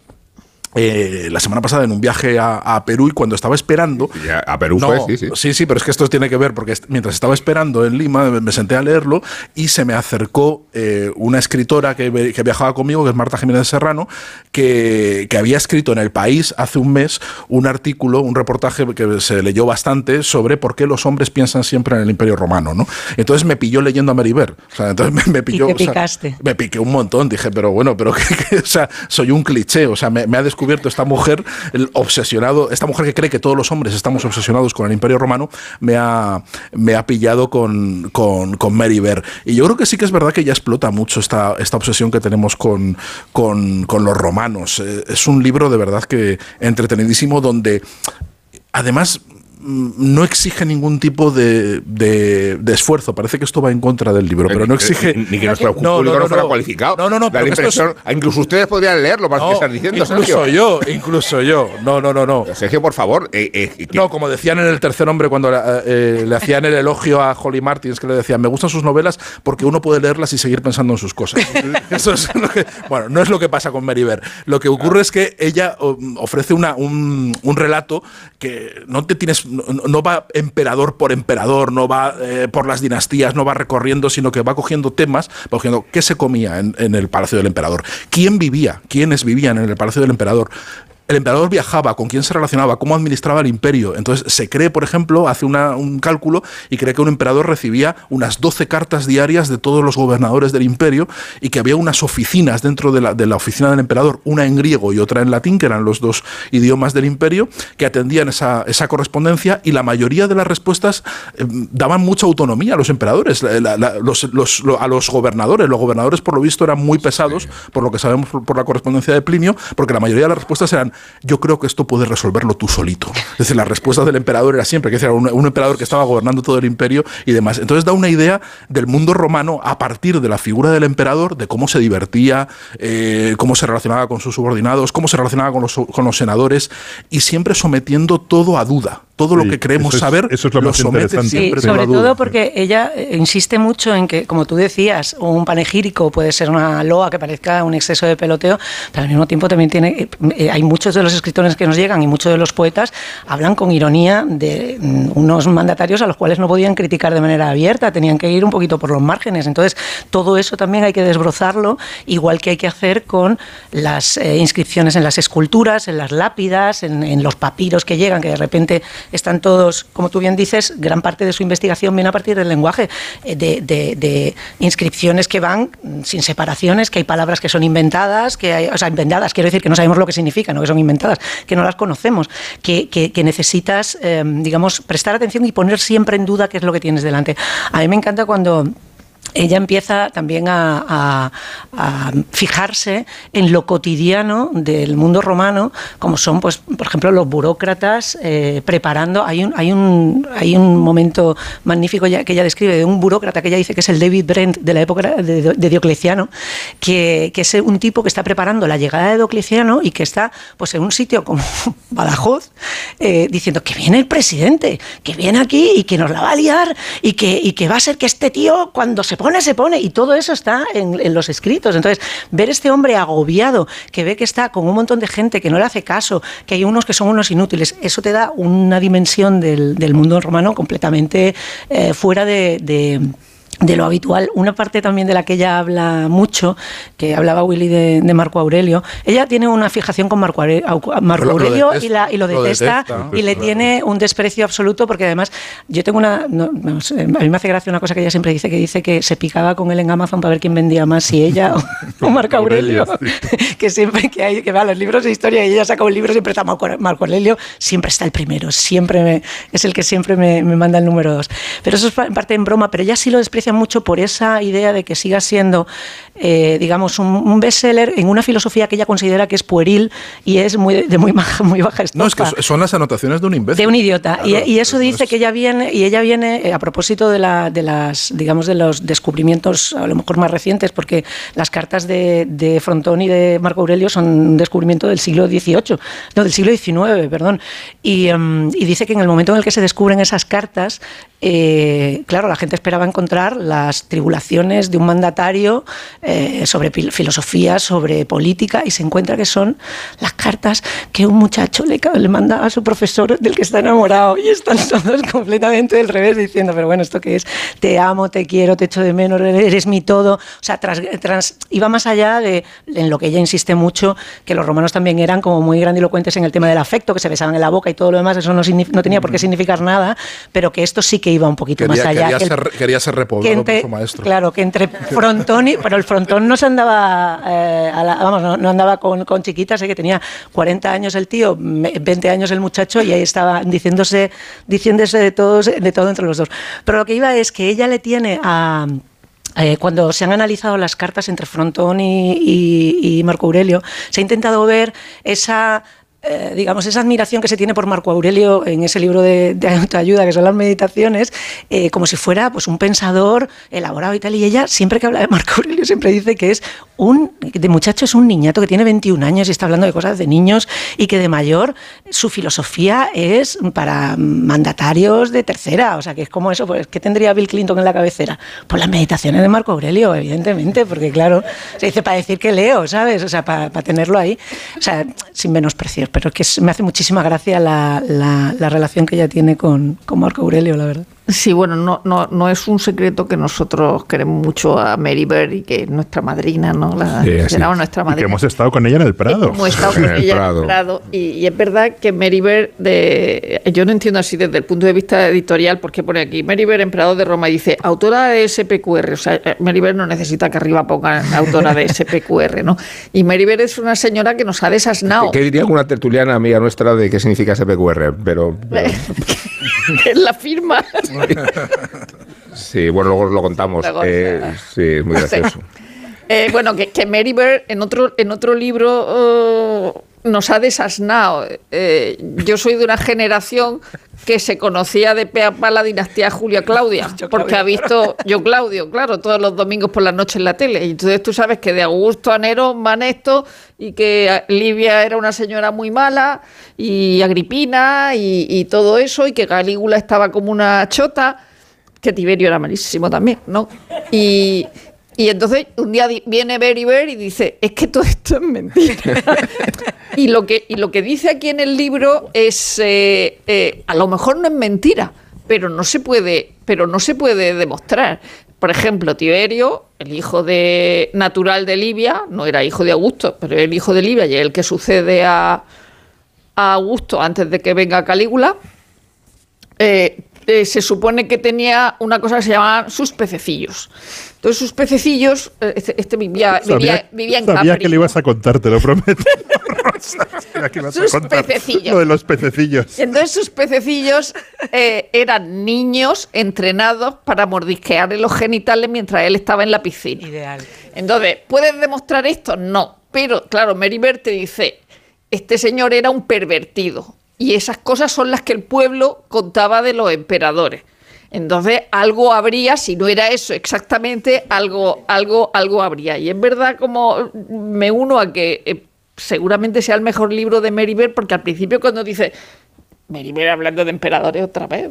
eh, la semana pasada en un viaje a, Perú y cuando estaba esperando. a Perú fue, sí, sí. Sí, sí, pero es que esto tiene que ver porque mientras estaba esperando en Lima me, senté a leerlo y se me acercó eh, una escritora que, que, viajaba conmigo, que es Marta Jiménez Serrano, que, que, había escrito en El País hace un mes un artículo, un reportaje que se leyó bastante sobre por qué los hombres piensan siempre en el Imperio Romano. ¿no? Entonces me pilló leyendo a Meriver. O sea, entonces me, pilló. ¿Y te picaste? me piqué un montón. Dije, pero bueno, pero *laughs* que, o sea, soy un cliché. O sea, me, me ha descubierto descubierto esta mujer, el obsesionado, esta mujer que cree que todos los hombres estamos obsesionados con el Imperio Romano, me ha, me ha pillado con, con, con Mary Bear. Y yo creo que sí que es verdad que ella explota mucho esta, esta obsesión que tenemos con, con, con los romanos. Eh, es un libro de verdad que entretenidísimo donde además no exige ningún tipo de, de, esfuerzo. Parece que esto va en contra del libro, pero no exige. Ni que nuestro no, no, no, fuera cualificado. No, no, no. Incluso ustedes podrían leerlo para que están diciendo, Incluso yo, incluso yo. No, no, no, no. Sergio, por favor. Eh, eh, no, como decían en el tercer hombre cuando eh, le hacían el elogio a Holly Martins, que le decían, me gustan sus novelas porque uno puede leerlas y seguir pensando en sus cosas. *laughs* Eso es lo que. Bueno, no es lo que pasa con Mary Bear. Lo que ocurre es que ella um, ofrece una, un, un relato que no te tienes no, va emperador por emperador, no va eh, por las dinastías, no va recorriendo, sino que va cogiendo temas, va cogiendo qué se comía en, en el palacio del emperador, quién vivía, quiénes vivían en el palacio del emperador, el emperador viajaba, con quién se relacionaba, cómo administraba el imperio. Entonces se cree, por ejemplo, hace un cálculo y cree que un emperador recibía unas 12 cartas diarias de todos los gobernadores del imperio y que había unas oficinas dentro de la, oficina del emperador, una en griego y otra en latín, que eran los dos idiomas del imperio, que atendían esa, correspondencia y la mayoría de las respuestas eh, daban mucha autonomía a los emperadores, a los gobernadores. Los gobernadores, por lo visto, eran muy pesados, por lo que sabemos por la correspondencia de Plinio, porque la mayoría de las respuestas eran yo creo que esto puedes resolverlo tú solito. Es decir, la respuesta del emperador era siempre que era un, emperador que estaba gobernando todo el imperio y demás. Entonces da una idea del mundo romano a partir de la figura del emperador, de cómo se divertía, eh, cómo se relacionaba con sus subordinados, cómo se relacionaba con los, con los senadores y siempre sometiendo todo a duda todo lo que creemos saber eso es lo, más interesante. Sí, sobre todo porque ella eh, insiste mucho en que, como tú decías, un panegírico puede ser una loa que parezca un exceso de peloteo, pero al mismo tiempo también tiene, eh, hay muchos de los escritores que nos llegan y muchos de los poetas hablan con ironía de mm, unos mandatarios a los cuales no podían criticar de manera abierta, tenían que ir un poquito por los márgenes. Entonces, todo eso también hay que desbrozarlo, igual que hay que hacer con las eh, inscripciones en las esculturas, en las lápidas, en los papiros que llegan, que de repente están todos, como tú bien dices, gran parte de su investigación viene a partir del lenguaje, eh, de, inscripciones que van sin separaciones, que hay palabras que son inventadas, que hay, o sea, inventadas, quiero decir que no sabemos lo que significan, no que son inventadas, que no las conocemos, que, necesitas, eh, digamos, prestar atención y poner siempre en duda qué es lo que tienes delante. A mí me encanta cuando ella empieza también a, fijarse en lo cotidiano del mundo romano, como son, pues, por ejemplo, los burócratas eh, preparando. Hay un, hay, un, hay un momento magnífico ya, que ella describe de un burócrata que ella dice que es el David Brent de la época de, Diocleciano, que, es un tipo que está preparando la llegada de Diocleciano y que está pues, en un sitio como *laughs* Badajoz eh, diciendo que viene el presidente, que viene aquí y que nos la va a liar y que, y que va a ser que este tío, cuando se pone, se pone. Y todo eso está en, los escritos. Entonces, ver este hombre agobiado, que ve que está con un montón de gente que no le hace caso, que hay unos que son unos inútiles, eso te da una dimensión del, mundo romano completamente eh, fuera de de lo habitual. Una parte también de la que ella habla mucho, que hablaba Willy de, Marco Aurelio, ella tiene una fijación con Marco, Aurelio y, la, y, lo detesta, y le tiene un desprecio absoluto porque además yo tengo una... a mí me hace gracia una cosa que ella siempre dice, que dice que se picaba con él en Amazon para ver quién vendía más, si ella o, *laughs* Marco Aurelio. *laughs* que siempre que hay que ver los libros de historia y ella saca un libro, siempre está Marco, Aurelio, siempre está el primero, siempre es el que siempre me, me manda el número dos. Pero eso es en parte en broma, pero ella sí lo desprecia mucho por esa idea de que siga siendo, eh, digamos, un, bestseller en una filosofía que ella considera que es pueril y es muy, de muy baja, *laughs* muy baja No, es que son las anotaciones de un imbécil. De un idiota. y, eso dice que ella viene, y ella viene eh, a propósito de, la, de las, digamos, de los descubrimientos a lo mejor más recientes, porque las cartas de, Frontón y de Marco Aurelio son un descubrimiento del siglo XVIII, no, del siglo XIX, perdón. Y, em, y dice que en el momento en el que se descubren esas cartas, eh, claro, la gente esperaba encontrar las tribulaciones de un mandatario eh, sobre filosofía, sobre política, y se encuentra que son las cartas que un muchacho le, le manda a su profesor del que está enamorado, y están *laughs* todos completamente del revés diciendo, pero bueno, ¿esto qué es? Te amo, te quiero, te echo de menos, eres mi todo. O sea, iba más allá de en lo que ella insiste mucho, que los romanos también eran como muy grandilocuentes en el tema del afecto, que se besaban en la boca y todo lo demás, eso no, no tenía por qué significar nada, pero que esto sí que iba un poquito más allá. Quería, ser, quería ser su maestro. Claro, que entre *laughs* frontón y... Pero el frontón no se andaba, eh, vamos, no, andaba con, con chiquitas, eh, que tenía 40 años el tío, 20 años el muchacho, y ahí estaba diciéndose, diciéndose de, todos, de todo entre los dos. Pero lo que iba es que ella le tiene a... Eh, cuando se han analizado las cartas entre Frontón y, Marco Aurelio, se ha intentado ver esa eh, digamos, esa admiración que se tiene por Marco Aurelio en ese libro de, autoayuda, que son las meditaciones, eh, como si fuera pues, un pensador elaborado y tal. Y ella, siempre que habla de Marco Aurelio, siempre dice que es un, de muchacho es un niñato que tiene 21 años y está hablando de cosas de niños y que de mayor su filosofía es para mandatarios de tercera. O sea, que es como eso, pues, ¿qué tendría Bill Clinton en la cabecera? Pues las meditaciones de Marco Aurelio, evidentemente, porque claro, se dice para decir que leo, ¿sabes? O sea, para, para tenerlo ahí, o sea, sin menospreciar pero que me hace muchísima gracia la, la, relación que ella tiene con, con Marco Aurelio, la verdad. Sí, bueno, no, no, no es un secreto que nosotros queremos mucho a Mary Bird y que es nuestra madrina, ¿no? La, nuestra madrina. Y que hemos estado con ella en el Prado. Hemos estado con ella en el Prado. Y, es verdad que Mary Bird, de, yo no entiendo así desde el punto de vista editorial, porque pone aquí, Mary Bird, Prado de Roma, y dice, autora de SPQR. O sea, Mary Bird no necesita que arriba pongan autora de SPQR, ¿no? Y Mary Bird es una señora que nos ha desasnado. ¿Qué diría una tertuliana amiga nuestra de qué significa SPQR? Pero... pero... *laughs* es la firma. *laughs* *laughs* sí, bueno, luego lo contamos. Eh, sí, muy *laughs* gracioso. Eh, bueno, que, que, Mary Bird en otro, en otro libro oh, nos ha desasnado. Eh, yo soy de una generación que se conocía de pe a pa la dinastía Julia Claudia, *laughs* porque ha visto yo Claudio, claro, todos los domingos por la noche en la tele. Y entonces tú sabes que de Augusto a Nerón van esto y que Livia era una señora muy mala y Agripina y, y todo eso y que Galígula estaba como una chota, que Tiberio era malísimo también, ¿no? Y y entonces un día viene Berry y dice, es que todo esto es mentira. *laughs* y, lo que, y lo que dice aquí en el libro es, eh, eh, a lo mejor no es mentira, pero no se puede, pero no se puede demostrar. Por ejemplo, Tiberio, el hijo de natural de Libia, no era hijo de Augusto, pero el hijo de Libia y el que sucede a, Augusto antes de que venga Calígula, eh, se supone que tenía una cosa que se llamaban sus pececillos. Entonces sus pececillos, eh, este, este vivía, vivía, vivía, en Sabía que le ibas a contar, te lo prometo. *laughs* sus pececillos. Lo de los pececillos. Entonces sus pececillos eh, eran niños entrenados para mordisquearle los genitales mientras él estaba en la piscina. Ideal. Entonces, ¿puedes demostrar esto? No. Pero, claro, Meribert te dice, este señor era un pervertido. Y esas cosas son las que el pueblo contaba de los emperadores. Entonces, algo habría, si no era eso exactamente, algo, algo, algo habría. Y es verdad como me uno a que eh, seguramente sea el mejor libro de Meribel, porque al principio cuando dice Meribel hablando de emperadores otra vez,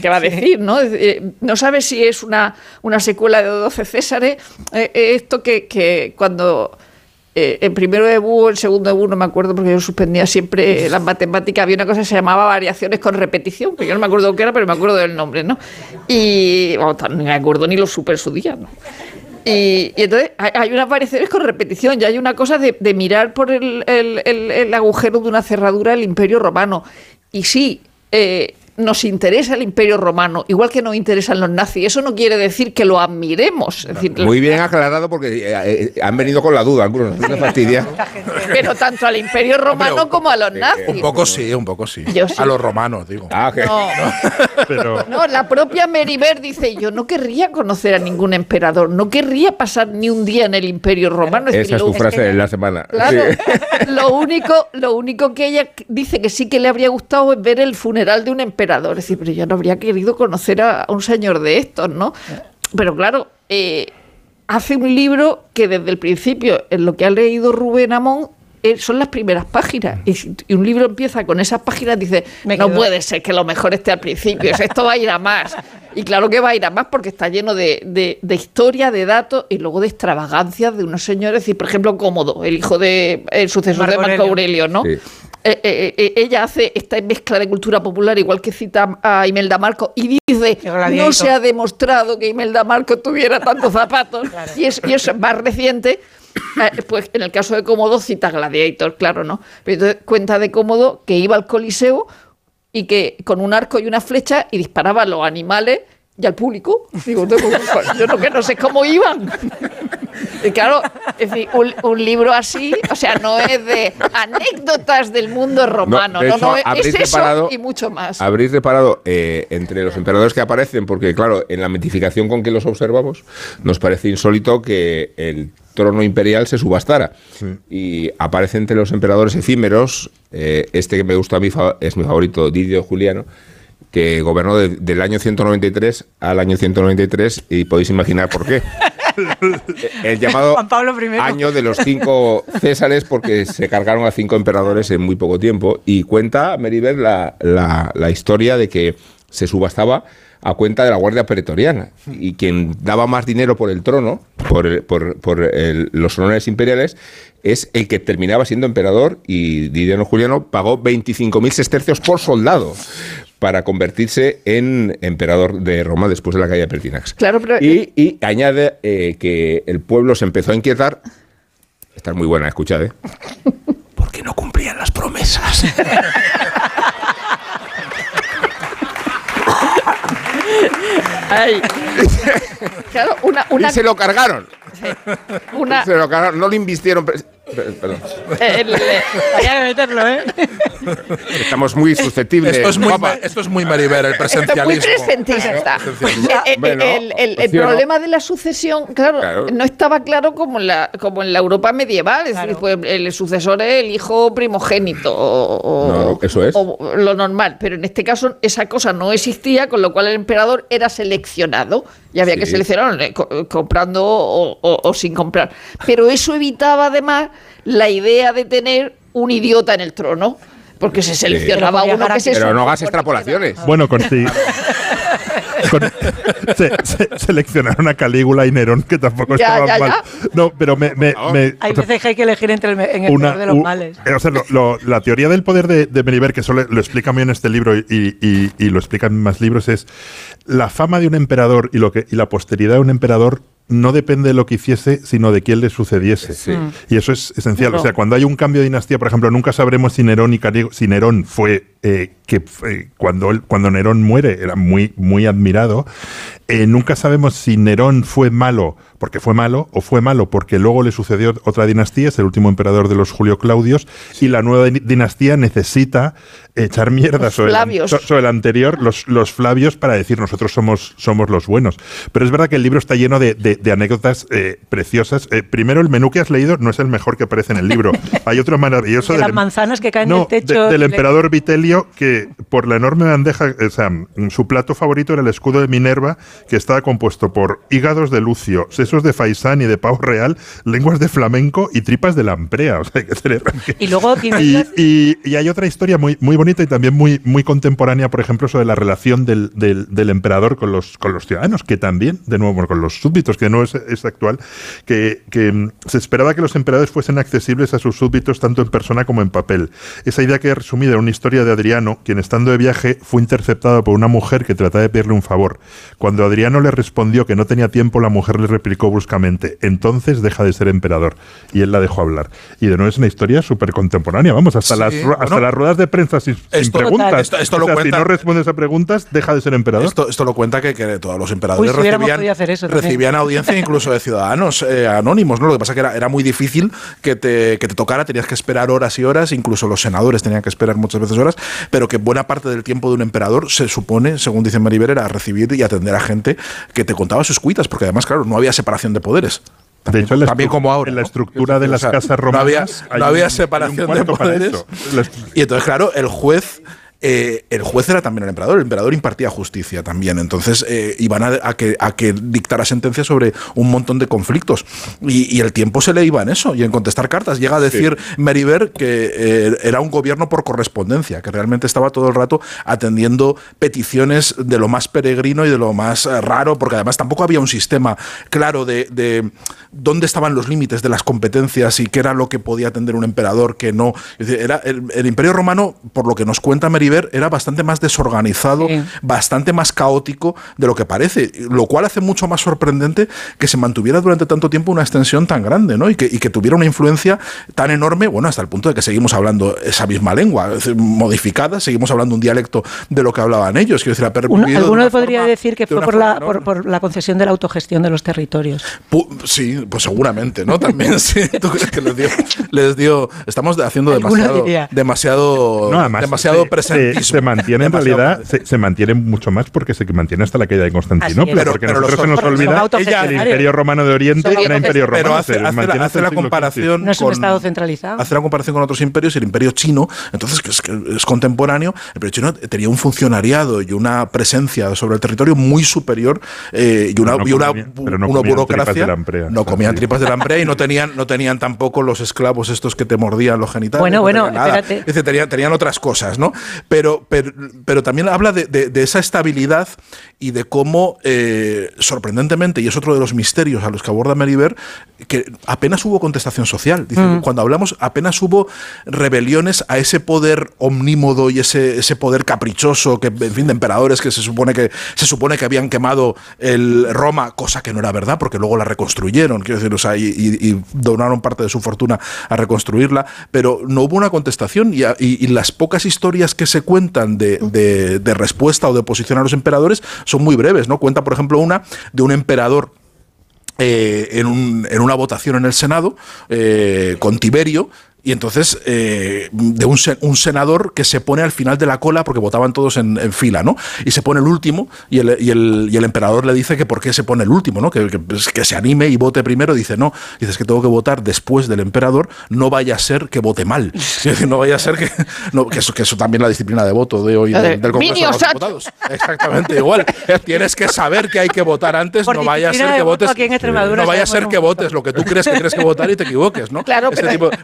¿qué va a decir? ¿No, eh, no sabe si es una, una secuela de 12 Césares. Eh, esto que, que cuando eh, en primero de BU, en segundo de BU, no me acuerdo porque yo suspendía siempre las matemáticas, había una cosa que se llamaba variaciones con repetición, que yo no me acuerdo qué era, pero me acuerdo del nombre, ¿no? Y no me acuerdo ni lo supe en su día, ¿no? Y, entonces hay unas variaciones con repetición, ya hay una cosa de, mirar por el, el, agujero de una cerradura del Imperio Romano. Y sí, eh, nos interesa el imperio romano, igual que nos interesan los nazis. Eso no quiere decir que lo admiremos. Muy bien aclarado porque eh, eh, han venido con la duda algunos, no fastidia. Pero tanto al imperio romano como a los nazis. Un poco sí, un poco sí. A los romanos, digo. Ah, no. *laughs* no, la propia Meriver dice, yo no querría conocer a ningún emperador, no querría pasar ni un día en el imperio romano. Esa es, tu frase de la semana. Claro, lo, único, lo único que ella dice que sí que le habría gustado es ver el funeral de un emperador es decir, pero yo no habría querido conocer a, un señor de estos, ¿no? Pero claro, eh, hace un libro que desde el principio, en lo que ha leído Rubén Amón, eh, son las primeras páginas. Y, si- y un libro empieza con esas páginas, dice, Me no puede ser que lo mejor esté al principio, esto va a ir a más. Y claro que va a ir a más porque está lleno de, de- de historia, de datos y luego de extravagancias de unos señores. Y por ejemplo, Cómodo, el hijo de el sucesor Marco de Marco Aurelio. Aurelio, ¿no? Sí. Eh, eh, eh, ella hace esta mezcla de cultura popular, igual que cita a Imelda Marco, y dice, no se ha demostrado que Imelda Marco tuviera tantos *laughs* zapatos, y, es- y eso es más reciente, pues en el caso de Cómodo cita Gladiator, claro, ¿no? Pero entonces cuenta de Cómodo que iba al Coliseo y que con un arco y una flecha y disparaba a los animales y al público. Digo, no, ¿cómo- yo no, que no sé cómo iban. Y claro, en fin, un, un libro así, o sea, no es de anécdotas del mundo romano, no, hecho, no, es habréis eso reparado- y mucho más. Habréis reparado eh, entre los emperadores que aparecen, porque claro, en la mitificación con que los observamos, nos parece insólito que el trono imperial se subastara. Y aparece entre los emperadores efímeros, eh, este que me gusta a mí es mi favorito, Didio Juliano, que gobernó de- del año 193 al año 193 y podéis imaginar por qué. *laughs* El llamado Juan Pablo I. año de los cinco Césares porque se cargaron a cinco emperadores en muy poco tiempo y cuenta Meribel la, la, la historia de que se subastaba a cuenta de la Guardia Pretoriana y quien daba más dinero por el trono, por, el- por, por el- los honores imperiales, es el que terminaba siendo emperador y Didiano Juliano pagó 25.000 sestercios por soldado para convertirse en emperador de Roma después de la caída de Pertinax. Claro, pero- y, y añade eh, que el pueblo se empezó a inquietar. Esta es muy buena, escuchad, ¿eh? *laughs* Porque no cumplían las promesas. *laughs* Ay. *laughs* Claro, una, una, y se lo cargaron. una- Se lo cargaron. No le invistieron. Perdón. el- Había que meterlo, ¿eh? Estamos muy susceptibles. Esto es muy, ma- esto es muy Mariver, el Esto es muy presencialismo. presentista. El, el- Bueno, el- problema de la sucesión, claro, Claro. no estaba claro como en la, como en la Europa medieval. Es decir, pues, el sucesor es el hijo primogénito. O, o- No, eso es. o lo normal. Pero en este caso, esa cosa no existía, con lo cual el emperador era seleccionado. Y había que seleccionar eh, co- comprando o, o- o sin comprar. Pero eso evitaba además la idea de tener un idiota en el trono. Porque se seleccionaba uno que se Pero no hagas extrapolaciones. *laughs* Bueno, con, sí. Con- se, se- seleccionaron a Calígula y Nerón, que tampoco Ya, estaban ya, mal. No, pero me. me- me- Hay sea, veces que hay que elegir entre el, en el una- peor de los u- males. eh, o sea, lo- lo- la teoría del poder de, de Meriver, que eso le- lo explica muy bien este libro y, y- y lo explican en más libros, es la fama de un emperador y, lo que, y la posteridad de un emperador no depende de lo que hiciese, sino de quién le sucediese. Sí. Mm. Y eso es esencial. O sea, cuando hay un cambio de dinastía, por ejemplo, nunca sabremos si Nerón y Calígula, si Nerón fue eh, que eh, cuando él- cuando Nerón muere era muy muy admirado. Eh, nunca sabemos si Nerón fue malo porque fue malo o fue malo porque luego le sucedió otra dinastía, es el último emperador de los Julio Claudios y la nueva di- dinastía necesita echar mierda sobre, el, sobre anterior, los, los Flavios, para decir nosotros somos, somos los buenos. Pero es verdad que el libro está lleno de, de- de anécdotas eh, preciosas. Eh, primero, el menú que has leído no es el mejor que aparece en el libro. *laughs* Hay otro maravilloso De del las manzanas que caen no, del techo. de- del le- emperador Vitelio, que por la enorme bandeja, o sea, su plato favorito era el escudo de Minerva, que estaba compuesto por hígados de lucio, sesos de faisán y de pavo real, lenguas de flamenco y tripas de lamprea. O sea, hay que Y luego y, y- y hay otra historia muy, muy bonita y también muy, muy contemporánea, por ejemplo, sobre la relación del, del- del emperador con los, con los ciudadanos, que también, de nuevo, bueno, con los súbditos, que no es, es actual, que, que, mm, se esperaba que los emperadores fuesen accesibles a sus súbditos tanto en persona como en papel. Esa idea queda resumida en una historia de Adriano, quien estando de viaje fue interceptado por una mujer que trataba de pedirle un favor. Cuando Adriano le respondió que no tenía tiempo, la mujer le replicó bruscamente, entonces deja de ser emperador. Y él la dejó hablar. Y de nuevo es una historia súper contemporánea, vamos, hasta, Sí, las, ru- hasta bueno. las ruedas de prensa sin, sin Esto- preguntas. esto- esto O lo sea, cuenta- Si no respondes a preguntas, deja de ser emperador. Esto, esto lo cuenta que, que todos los emperadores Uy, si hubiéramos recibían, hacer eso recibían audiencia incluso de ciudadanos eh, anónimos. ¿no? Lo que pasa que era, era muy difícil que te, que te tocara, tenías que esperar horas y horas, incluso los senadores tenían que esperar muchas veces horas, pero que buena parte del tiempo de un emperador se supone, según dice Maribel, era recibir y atender a gente que te contaba sus cuitas, porque además, claro, no había separación de poderes. De hecho, también como ahora. en la ¿no? estructura de O las sea, casas no había- romanas No había, hay un separación de poderes. Y entonces, claro, el juez eh, el juez era también el emperador, el emperador impartía justicia también, entonces eh, iban a, que, a que dictara sentencia sobre un montón de conflictos y, el tiempo se le iba en eso y en contestar cartas. Llega a decir Meriver que eh, era un gobierno por correspondencia, que realmente estaba todo el rato atendiendo peticiones de lo más peregrino y de lo más raro, porque además tampoco había un sistema claro de, dónde estaban los límites de las competencias y qué era lo que podía atender un emperador, que no. era el, el Imperio Romano, por lo que nos cuenta Meriver, era bastante más desorganizado, bastante más caótico de lo que parece, lo cual hace mucho más sorprendente que se mantuviera durante tanto tiempo una extensión tan grande, ¿no? Y que, y que tuviera una influencia tan enorme, bueno, hasta el punto de que seguimos hablando esa misma lengua, modificada, seguimos hablando un dialecto de lo que hablaban ellos. Quiero decir, Alguno podría decir que fue por la, por, la, concesión de la autogestión de los territorios. sí, pues seguramente, ¿no? También *laughs* sí. ¿Tú crees que les dio? Les dio estamos haciendo demasiado, demasiado, demasiado presente se, mantiene en realidad, se, mantiene mucho más porque se mantiene hasta la caída de Constantinopla, porque a nosotros se nos olvida el Imperio Romano de Oriente era Imperio Romano. Pero hace, hace, la, comparación no es un Estado centralizado. Hace la comparación con otros imperios, el Imperio Chino, entonces que es, que es contemporáneo, el Imperio Chino tenía un funcionariado y una presencia sobre el territorio muy superior eh, y una, y una, burocracia. no comían tripas de la y no *laughs* tenían, no tenían tampoco los esclavos estos que te mordían los genitales. Bueno, bueno, espérate. tenían, tenían otras cosas, ¿no? Pero, pero, pero también habla de, de, esa estabilidad y de cómo, eh, sorprendentemente, y es otro de los misterios a los que aborda Meriver, que apenas hubo contestación social. Mm. Cuando hablamos, apenas hubo rebeliones a ese poder omnímodo y ese, ese poder caprichoso, que, en fin, de emperadores que se supone que, se supone que habían quemado el Roma, cosa que no era verdad, porque luego la reconstruyeron, quiero decir, o sea, y, donaron parte de su fortuna a reconstruirla, pero no hubo una contestación y, y las pocas historias que se cuentan de, de, respuesta o de oposición a los emperadores son muy breves, ¿no? Cuenta, por ejemplo, una de un emperador eh, en, un, en, una votación en el Senado eh, con Tiberio, y entonces, eh, de un, un, senador que se pone al final de la cola, porque votaban todos en, fila, ¿no? Y se pone el último, y el, y, el, y el, emperador le dice que por qué se pone el último, ¿no? Que, que, pues, que, se anime y vote primero. Dice, no, dices que tengo que votar después del emperador, no vaya a ser que vote mal. *laughs* no vaya a ser que. No, que, eso, que eso también la disciplina de voto de hoy del Congreso de los Diputados. Exactamente, igual. Tienes que saber que hay que votar antes, no vaya a ser que votes. No vaya a ser que votes lo que tú crees que tienes que votar y te equivoques, ¿no? *laughs* Claro,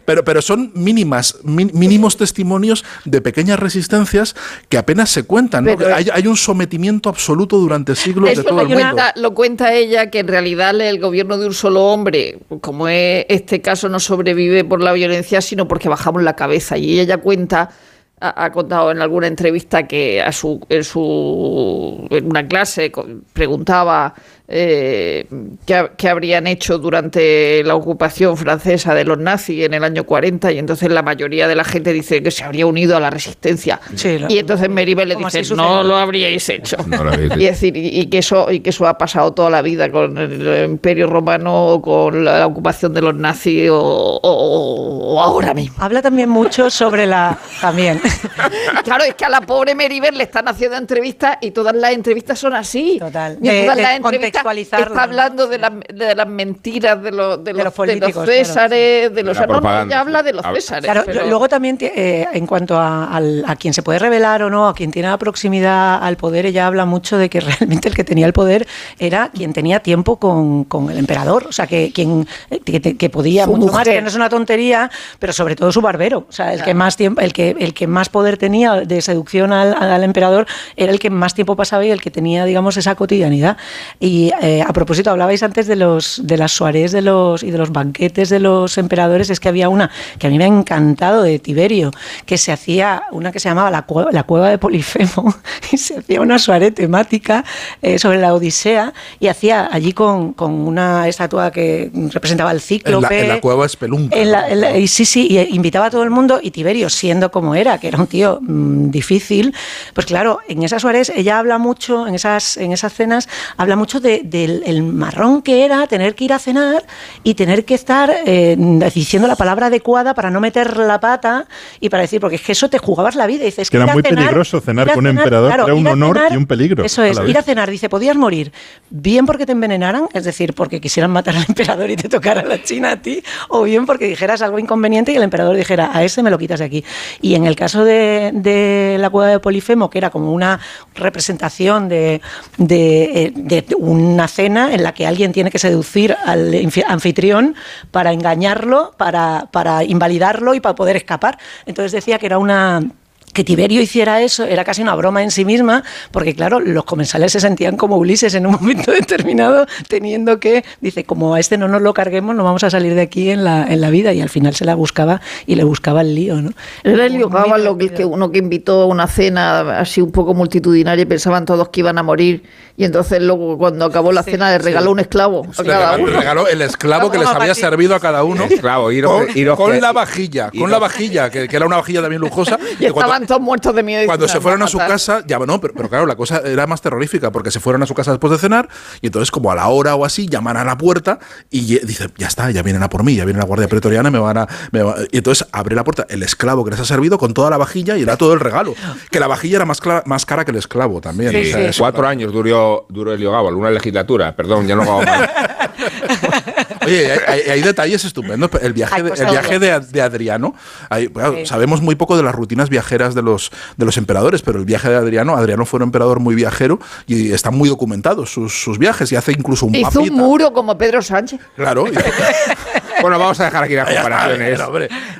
pero, pero son mínimas, mínimos testimonios de pequeñas resistencias que apenas se cuentan. Hay, un sometimiento absoluto durante siglos de todo el mundo. lo cuenta ella que en realidad el gobierno de un solo hombre, como es este caso, no sobrevive por la violencia, sino porque bajamos la cabeza. Y ella cuenta ha, contado en alguna entrevista que a su, en, su, en una clase preguntaba eh, que, habrían hecho durante la ocupación francesa de los nazis en el año 40 y entonces la mayoría de la gente dice que se habría unido a la resistencia. Y entonces Meribel le dice no lo habríais hecho *laughs* y decir y, que eso y que eso ha pasado toda la vida con el Imperio Romano con la, ocupación de los nazis o, ahora mismo. Habla también mucho sobre la también. *laughs* Claro es que a la pobre Meribel le están haciendo entrevistas y todas las entrevistas son así. Total. Y todas las entrevistas Está hablando de, de, las mentiras de, los, de, los, políticos, Césares, de los. No, ya habla de los Césares. luego también, eh, en cuanto a, a, quien se puede revelar o no, a quien tiene la proximidad al poder, ella habla mucho de que *laughs* realmente el que tenía el poder era quien tenía tiempo con, con el emperador. O sea, que quien que, podía mucho más, que no es una tontería, pero sobre todo su barbero. O sea, el que más tiempo, el que, el que más poder tenía de seducción al, al emperador era el que más tiempo pasaba y el que tenía, digamos, esa cotidianidad. Y eh, a propósito, hablabais antes de los de las soirées de los y de los banquetes de los emperadores. Es que había una que a mí me ha encantado de Tiberio, que se hacía una que se llamaba la, cueva, la cueva de Polifemo *laughs* y se hacía una soirée temática eh, sobre la Odisea y hacía allí con, con, una estatua que representaba el ciclo En la, cueva Espelunca. y sí, sí, y invitaba a todo el mundo y Tiberio, siendo como era, que era un tío mm, difícil, pues claro, en esas soirées ella habla mucho, en esas, en esas cenas, habla mucho de del marrón que era tener que ir a cenar y tener que estar eh, diciendo la palabra adecuada para no meter la pata y para decir, porque es que eso te jugabas la vida. dices, que era muy peligroso cenar con un emperador, era un honor y un peligro. Eso es, ir a cenar, dice, podías morir bien porque te envenenaran, es decir, porque quisieran matar al *laughs* emperador y te tocara la china a ti, o bien porque dijeras algo inconveniente y el emperador dijera, a ese me lo quitas de aquí. Y en el caso de, de la cueva de Polifemo, que era como una representación de, de, de, una cena en la que alguien tiene que seducir al anfitrión para engañarlo, para, para invalidarlo y para poder escapar. Entonces decía que era una que Tiberio hiciera eso era casi una broma en sí misma, porque claro, los comensales se sentían como Ulises en un momento *laughs* determinado, teniendo que, dice, como a este no nos lo carguemos, no vamos a salir de aquí en la, en la vida, y al final se la buscaba y le buscaba el lío, ¿no? Era el lío lo que, uno que invitó a una cena así un poco multitudinaria y pensaban todos que iban a morir, y entonces luego cuando acabó la cena le regaló un esclavo a cada uno. regaló el esclavo que les había servido a cada uno. Esclavo, con, la vajilla, con la vajilla, que, era una vajilla también lujosa. *laughs* y muertos de miedo. Cuando se fueron a, su casa, ya no, pero, claro, la cosa era más terrorífica porque se fueron a su casa después de cenar y entonces como a la hora o así llaman a la puerta y dice, ya está, ya vienen a por mí, ya viene la guardia pretoriana, me van a... Y entonces abre la puerta el esclavo que les ha servido con toda la vajilla y era todo el regalo. Que la vajilla era más, más cara que el esclavo también. Cuatro años duró, duró el Gabal, una legislatura, perdón, ya no hago mal. *laughs* Oye, hay, detalles estupendos. El viaje, de, el viaje de, Adriano, sabemos muy poco de las rutinas viajeras de los, de los emperadores, pero el viaje de Adriano, Adriano fue un emperador muy viajero y están muy documentados sus, viajes y hace incluso un Hizo un muro como Pedro Sánchez. Claro. *laughs* bueno, vamos a dejar aquí las *laughs* comparaciones.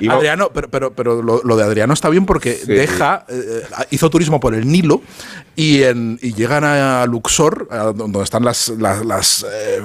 Adriano, pero, pero, pero lo, de Adriano está bien porque deja, eh, hizo turismo por el Nilo y, en, y llegan a Luxor, donde están las, las, las, eh,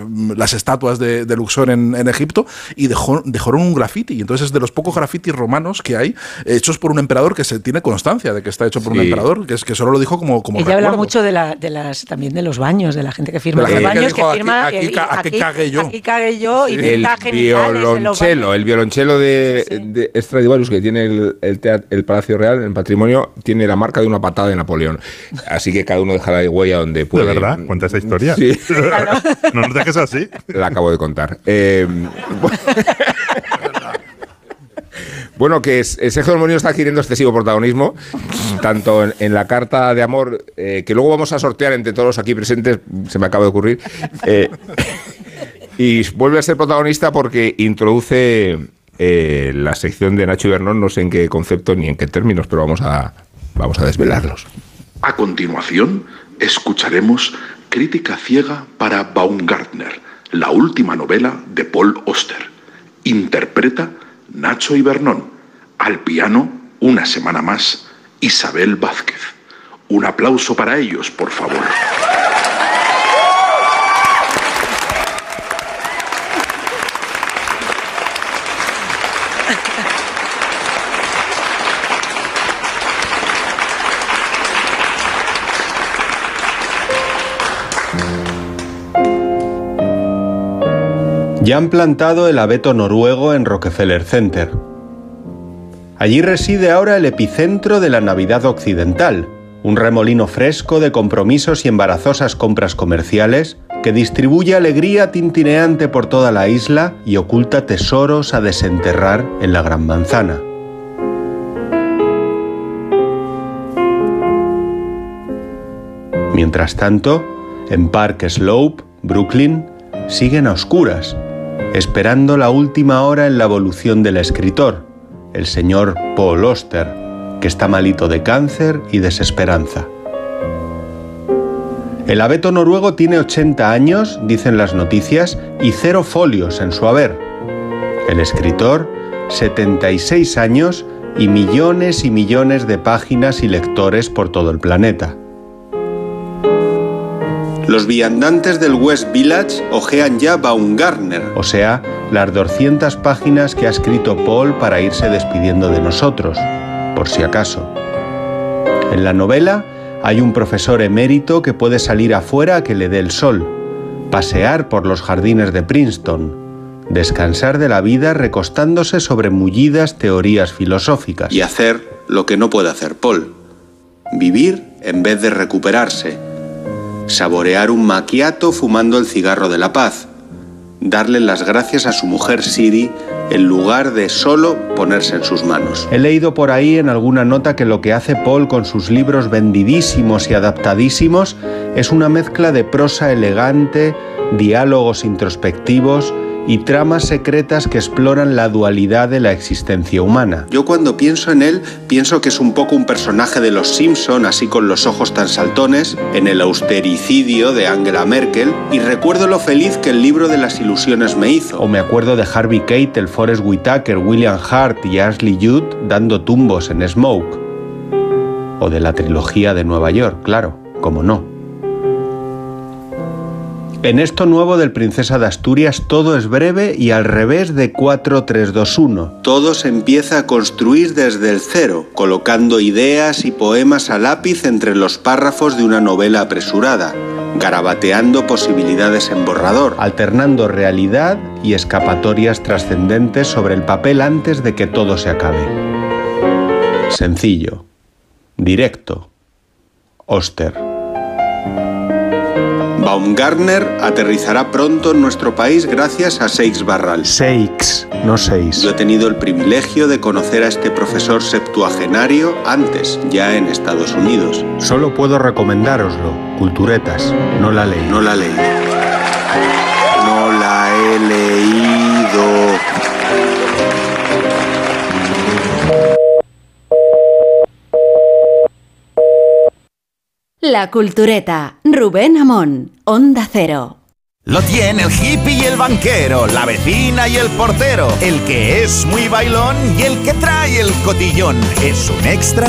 estatuas de, Luxor en, Egipto, y dejó, dejaron un graffiti. Y entonces es de los pocos grafitis romanos que hay hechos por un emperador que se tiene constancia de que está hecho por un emperador, que, es, que solo lo dijo como, como Ella habla mucho de, la, de las, también de los baños, de la gente que firma los baños, que, firma... Aquí, aquí, cagué yo. Aquí cagué yo y el violonchelo, el violonchelo de, de Stradivarius que tiene el, el, Palacio Real en patrimonio tiene la marca de una patada de Napoleón. Así que cada uno deja la huella donde puede. ¿De verdad? ¿Cuenta esa historia? Sí. *laughs* no nos dejes así. La acabo de contar. Eh, *laughs* bueno, que Sergio Monio está adquiriendo excesivo protagonismo, tanto en, la carta de amor, eh, que luego vamos a sortear entre todos los aquí presentes, se me acaba de ocurrir, eh, *laughs* y vuelve a ser protagonista porque introduce la sección de Nacho Ibernón, no sé en qué concepto ni en qué términos, pero vamos a, vamos a desvelarlos. A continuación, escucharemos Crítica ciega para Baumgartner, la última novela de Paul Oster. Interpreta Nacho Ibernón. Al piano, una semana más, Isabel Vázquez. Un aplauso para ellos, por favor. Ya han plantado el abeto noruego en Rockefeller Center. Allí reside ahora el epicentro de la Navidad Occidental, un remolino fresco de compromisos y embarazosas compras comerciales que distribuye alegría tintineante por toda la isla y oculta tesoros a desenterrar en la Gran Manzana. Mientras tanto, en Park Slope, Brooklyn, siguen a oscuras esperando la última hora en la evolución del escritor, el señor Paul Oster, que está malito de cáncer y desesperanza. El abeto noruego tiene 80 años, dicen las noticias, y cero folios en su haber. El escritor, 76 años y millones y millones de páginas y lectores por todo el planeta. Los viandantes del West Village ojean ya Baumgartner, o sea, las 200 páginas que ha escrito Paul para irse despidiendo de nosotros, por si acaso. En la novela hay un profesor emérito que puede salir afuera a que le dé el sol, pasear por los jardines de Princeton, descansar de la vida recostándose sobre mullidas teorías filosóficas. Y hacer lo que no puede hacer Paul, vivir en vez de recuperarse saborear un maquiato fumando el cigarro de la paz, darle las gracias a su mujer Siri en lugar de solo ponerse en sus manos. He leído por ahí en alguna nota que lo que hace Paul con sus libros vendidísimos y adaptadísimos es una mezcla de prosa elegante, diálogos introspectivos, y tramas secretas que exploran la dualidad de la existencia humana. Yo cuando pienso en él, pienso que es un poco un personaje de los Simpson, así con los ojos tan saltones, en el austericidio de Angela Merkel, y recuerdo lo feliz que el libro de las ilusiones me hizo. O me acuerdo de Harvey Keitel, Forrest Whitaker, William Hart y Ashley Judd dando tumbos en Smoke. O de la trilogía de Nueva York, claro, como no. En esto nuevo del Princesa de Asturias todo es breve y al revés de 4321. Todo se empieza a construir desde el cero, colocando ideas y poemas a lápiz entre los párrafos de una novela apresurada, garabateando posibilidades en borrador, alternando realidad y escapatorias trascendentes sobre el papel antes de que todo se acabe. Sencillo, directo, Oster. Baumgartner aterrizará pronto en nuestro país gracias a Seix Barral. Seix, no Seix. Yo he tenido el privilegio de conocer a este profesor septuagenario antes, ya en Estados Unidos. Solo puedo recomendároslo, culturetas. No la leí. No la leí. No la he leído. La Cultureta, Rubén Amón, Onda Cero. Lo tiene el hippie y el banquero, la vecina y el portero, el que es muy bailón y el que trae el cotillón. Es un extra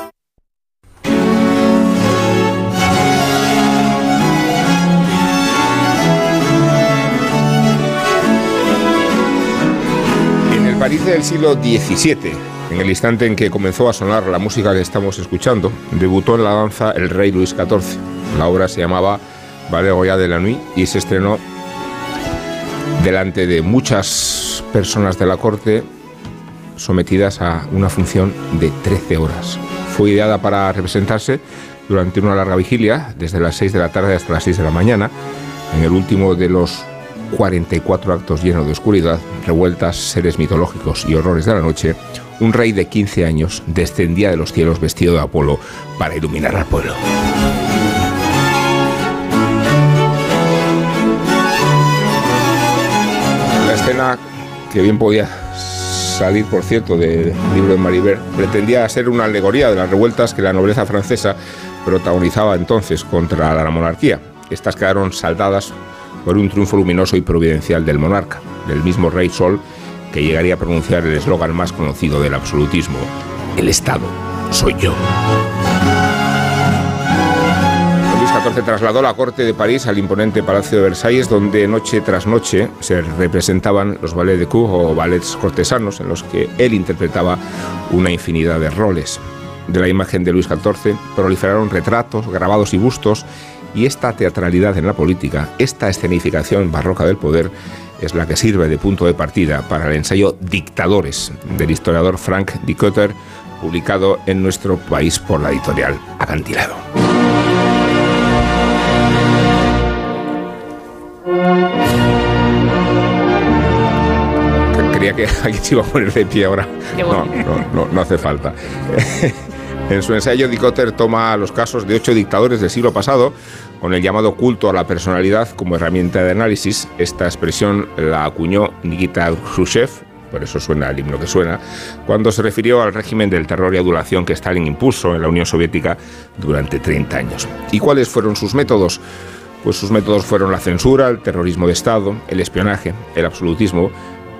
París del siglo XVII, en el instante en que comenzó a sonar la música que estamos escuchando, debutó en la danza el rey Luis XIV. La obra se llamaba Ballet Goya de la Nuit y se estrenó delante de muchas personas de la corte sometidas a una función de 13 horas. Fue ideada para representarse durante una larga vigilia, desde las 6 de la tarde hasta las 6 de la mañana, en el último de los 44 actos llenos de oscuridad, revueltas, seres mitológicos y horrores de la noche, un rey de 15 años descendía de los cielos vestido de Apolo para iluminar al pueblo. La escena, que bien podía salir, por cierto, del libro de Maribert, pretendía ser una alegoría de las revueltas que la nobleza francesa protagonizaba entonces contra la monarquía. Estas quedaron saldadas por un triunfo luminoso y providencial del monarca, del mismo rey Sol, que llegaría a pronunciar el eslogan más conocido del absolutismo, el Estado soy yo. Luis XIV trasladó la corte de París al imponente Palacio de Versalles, donde noche tras noche se representaban los ballets de cour o ballets cortesanos, en los que él interpretaba una infinidad de roles. De la imagen de Luis XIV proliferaron retratos, grabados y bustos y esta teatralidad en la política, esta escenificación barroca del poder, es la que sirve de punto de partida para el ensayo Dictadores del historiador Frank Dikötter, publicado en nuestro país por la editorial Acantilado. Creía que *laughs* alguien se iba a poner de pie ahora. No, no, no hace falta. *laughs* En su ensayo, Dicotter toma los casos de ocho dictadores del siglo pasado, con el llamado culto a la personalidad como herramienta de análisis. Esta expresión la acuñó Nikita Khrushchev por eso suena el himno que suena, cuando se refirió al régimen del terror y adulación que Stalin impuso en la Unión Soviética durante 30 años. ¿Y cuáles fueron sus métodos? Pues sus métodos fueron la censura, el terrorismo de Estado, el espionaje, el absolutismo,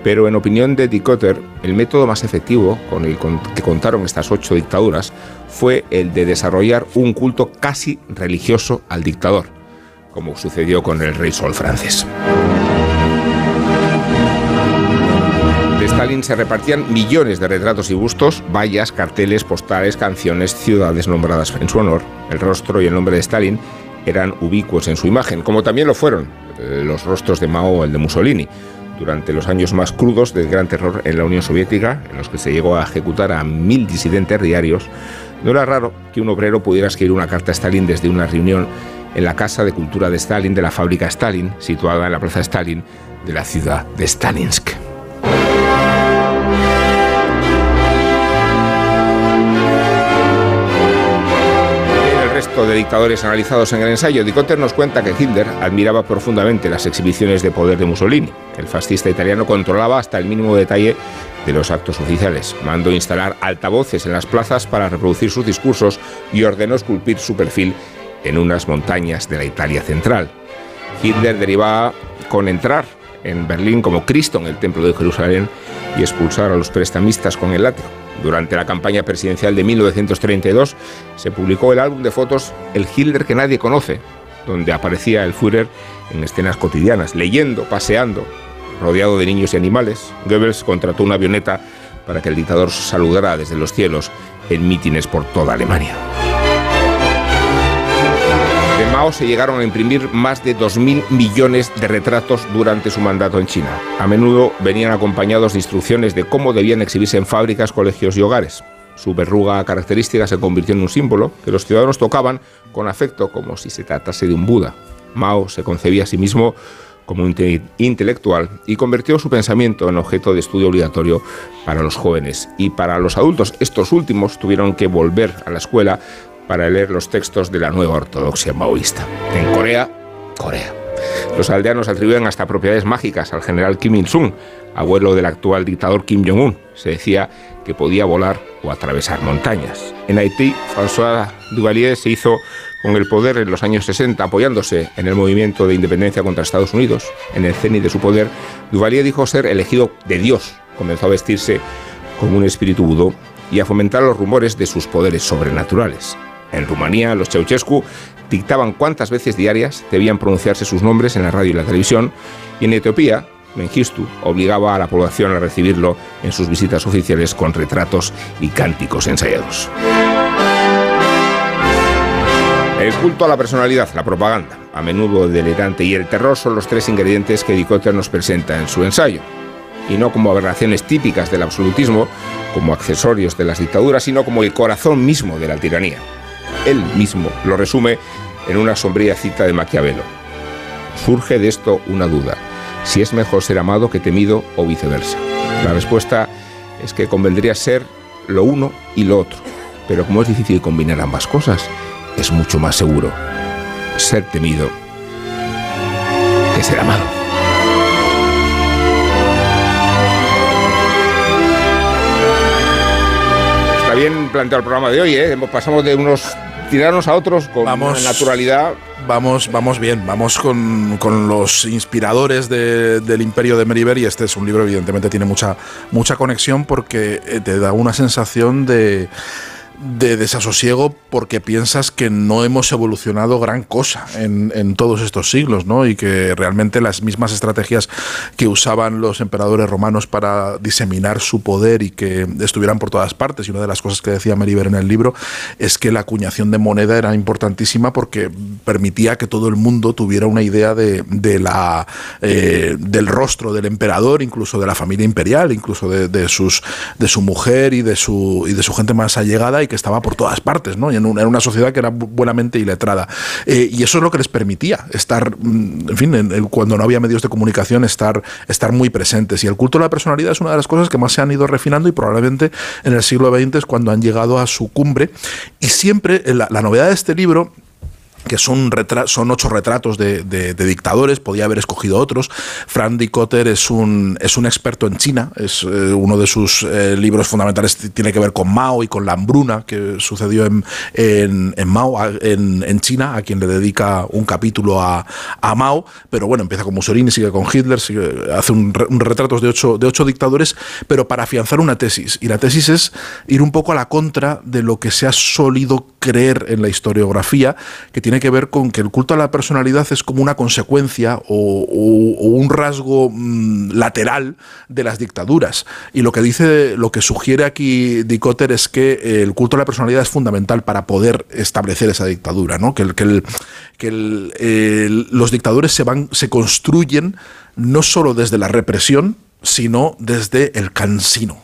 pero en opinión de Dicotter, el método más efectivo con el que contaron estas ocho dictaduras fue el de desarrollar un culto casi religioso al dictador, como sucedió con el rey Sol francés. De Stalin se repartían millones de retratos y bustos, vallas, carteles, postales, canciones, ciudades nombradas en su honor. El rostro y el nombre de Stalin eran ubicuos en su imagen, como también lo fueron eh, los rostros de Mao o el de Mussolini durante los años más crudos del gran terror en la Unión Soviética, en los que se llegó a ejecutar a mil disidentes diarios, no era raro que un obrero pudiera escribir una carta a Stalin desde una reunión en la Casa de Cultura de Stalin de la fábrica Stalin, situada en la Plaza Stalin de la ciudad de Stalinsk. De dictadores analizados en el ensayo, Dicotter nos cuenta que Hitler admiraba profundamente las exhibiciones de poder de Mussolini. El fascista italiano controlaba hasta el mínimo detalle de los actos oficiales. Mandó instalar altavoces en las plazas para reproducir sus discursos y ordenó esculpir su perfil en unas montañas de la Italia central. Hitler derivaba con entrar en Berlín como Cristo en el Templo de Jerusalén y expulsar a los prestamistas con el látigo. Durante la campaña presidencial de 1932 se publicó el álbum de fotos El Hitler que nadie conoce, donde aparecía el Führer en escenas cotidianas, leyendo, paseando, rodeado de niños y animales. Goebbels contrató una avioneta para que el dictador saludara desde los cielos en mítines por toda Alemania. Mao se llegaron a imprimir más de 2.000 millones de retratos durante su mandato en China. A menudo venían acompañados de instrucciones de cómo debían exhibirse en fábricas, colegios y hogares. Su verruga característica se convirtió en un símbolo que los ciudadanos tocaban con afecto como si se tratase de un Buda. Mao se concebía a sí mismo como un intelectual y convirtió su pensamiento en objeto de estudio obligatorio para los jóvenes y para los adultos. Estos últimos tuvieron que volver a la escuela para leer los textos de la nueva ortodoxia maoísta. En Corea, Corea. Los aldeanos atribuyen hasta propiedades mágicas al general Kim Il-sung, abuelo del actual dictador Kim Jong-un. Se decía que podía volar o atravesar montañas. En Haití, François Duvalier se hizo con el poder en los años 60, apoyándose en el movimiento de independencia contra Estados Unidos. En el cenit de su poder, Duvalier dijo ser elegido de Dios. Comenzó a vestirse como un espíritu vudú y a fomentar los rumores de sus poderes sobrenaturales. En Rumanía, los Ceausescu dictaban cuántas veces diarias debían pronunciarse sus nombres en la radio y la televisión, y en Etiopía, Mengistu obligaba a la población a recibirlo en sus visitas oficiales con retratos y cánticos ensayados. El culto a la personalidad, la propaganda, a menudo delirante, y el terror son los tres ingredientes que Dicotter nos presenta en su ensayo. Y no como aberraciones típicas del absolutismo, como accesorios de las dictaduras, sino como el corazón mismo de la tiranía él mismo lo resume en una sombría cita de Maquiavelo. Surge de esto una duda, si es mejor ser amado que temido o viceversa. La respuesta es que convendría ser lo uno y lo otro, pero como es difícil combinar ambas cosas, es mucho más seguro ser temido que ser amado. Planteado el programa de hoy, ¿eh? Pasamos de unos tirarnos a otros con naturalidad. Vamos, vamos bien, vamos con, los inspiradores del imperio de Meriver y este es un libro evidentemente tiene mucha, mucha conexión porque eh, te da una sensación de de desasosiego porque piensas que no hemos evolucionado gran cosa en, en, todos estos siglos, ¿no? Y que realmente las mismas estrategias que usaban los emperadores romanos para diseminar su poder y que estuvieran por todas partes. Y una de las cosas que decía Meriver en el libro es que la acuñación de moneda era importantísima porque permitía que todo el mundo tuviera una idea de, de la, eh, del rostro del emperador, incluso de la familia imperial, incluso de, de, sus, de su mujer y de su, y de su gente más allegada. Que estaba por todas partes, ¿no? Y en, una, sociedad que era buenamente iletrada. Eh, y eso es lo que les permitía estar, mm, en fin, cuando no había medios de comunicación, estar, estar muy presentes. Y el culto a la personalidad es una de las cosas que más se han ido refinando y probablemente en el siglo XX es cuando han llegado a su cumbre. Y siempre, la, la novedad de este libro que son, ocho retratos de, dictadores, podía haber escogido otros. Frank Dicotter es un, es un experto en China, es eh, uno de sus eh, libros fundamentales tiene que ver con Mao y con la hambruna que sucedió en, Mao, en, China, a quien le dedica un capítulo a, a, Mao, pero bueno, empieza con Mussolini, sigue con Hitler, hace un, retratos de ocho, de ocho dictadores, pero para afianzar una tesis. Y la tesis es ir un poco a la contra de lo que se ha solido creer en la historiografía, que tiene que ver con que el culto a la personalidad es como una consecuencia o, un rasgo mm, lateral de las dictaduras. Y lo que dice, lo que sugiere aquí Dicotter es que el culto a la personalidad es fundamental para poder establecer esa dictadura, ¿no? Que, que los dictadores se van, se construyen no solo desde la represión, sino desde el cansino,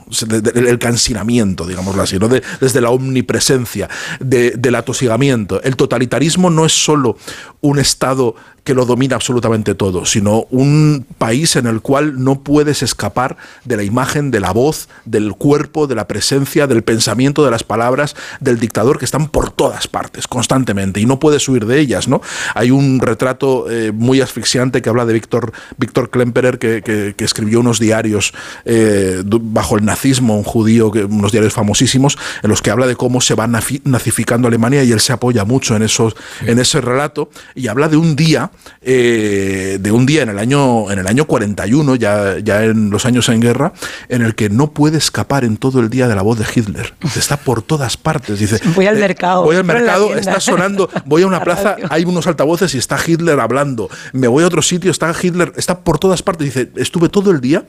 el cansinamiento, digámoslo así, ¿no? desde la omnipresencia, del atosigamiento. El totalitarismo no es solo un estado que lo domina absolutamente todo, sino un país en el cual no puedes escapar de la imagen, de la voz, del cuerpo, de la presencia, del pensamiento, de las palabras del dictador que están por todas partes, constantemente, y no puedes huir de ellas, ¿no? Hay un retrato eh, muy asfixiante que habla de Víctor, Víctor Klemperer, que, escribió unos diarios eh, bajo el nazismo, un judío, unos diarios famosísimos, en los que habla de cómo se va nazificando Alemania y él se apoya mucho en, esos, en ese relato, y habla de un día eh, de un día en el año en el año 41, ya, ya en los años en guerra, en el que no puede escapar en todo el día de la voz de Hitler. Está por todas partes. Dice, voy al eh, mercado. Voy al mercado, está sonando, voy a una *laughs* plaza, hay unos altavoces y está Hitler hablando. Me voy a otro sitio, está Hitler, está por todas partes. Dice, estuve todo el día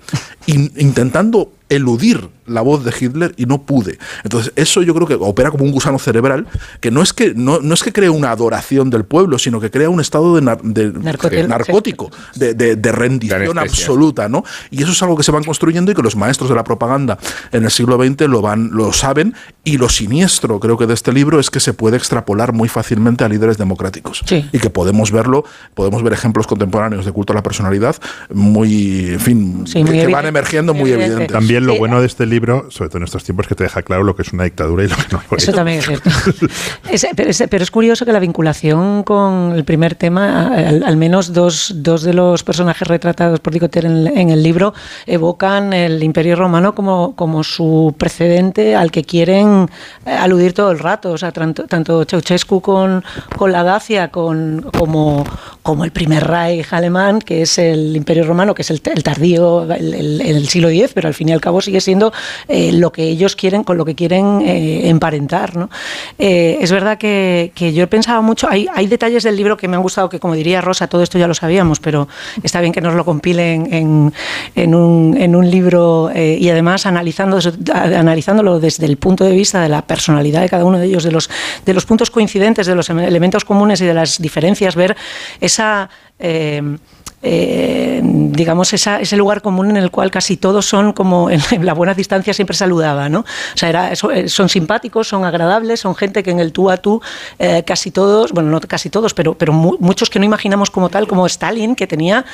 intentando eludir la voz de Hitler y no pude. Entonces, eso yo creo que opera como un gusano cerebral, que no es que, no, no es que cree una adoración del pueblo, sino que crea un estado de, narcótico, de, rendición absoluta, ¿no? Y eso es algo que se van construyendo y que los maestros de la propaganda en el siglo XX lo, van, lo saben, y lo siniestro, creo que de este libro, es que se puede extrapolar muy fácilmente a líderes democráticos. Y que podemos verlo, podemos ver ejemplos contemporáneos de culto a la personalidad muy, en fin, que, van emergiendo muy evidentes. También lo bueno de este libro, sobre todo en estos tiempos, es que te deja claro lo que es una dictadura y lo que no lo es. Eso también es cierto. *laughs* pero, es, curioso que la vinculación con el primer tema, al, menos dos, dos, de los personajes retratados por Dicoter en, el libro evocan el Imperio Romano como, como su precedente al que quieren eh, aludir todo el rato. O sea, tanto, tanto Ceausescu con, con la Dacia con, como, como el primer Reich alemán, que es el Imperio Romano, que es el, tardío, el, el siglo X, pero al fin y al cabo sigue siendo eh, lo que ellos quieren, con lo que quieren eh, emparentar. ¿no? Eh, es verdad que, yo he pensado mucho, hay, hay detalles del libro que me han gustado, que como diría Rosa, todo esto ya lo sabíamos, pero está bien que nos lo compilen en, en, un, en un, libro y además analizando, analizándolo desde el punto de vista de la personalidad de cada uno de ellos, de los, de los puntos coincidentes, de los elementos comunes y de las diferencias, ver esa... Eh, digamos, ese lugar común en el cual casi todos son como en *laughs* la buena distancia siempre saludaba, ¿no? O sea, era, eh, son simpáticos, son agradables, son gente que en el tú a tú eh, casi todos, bueno, no casi todos, pero, pero muchos que no imaginamos como tal, como Stalin, que tenía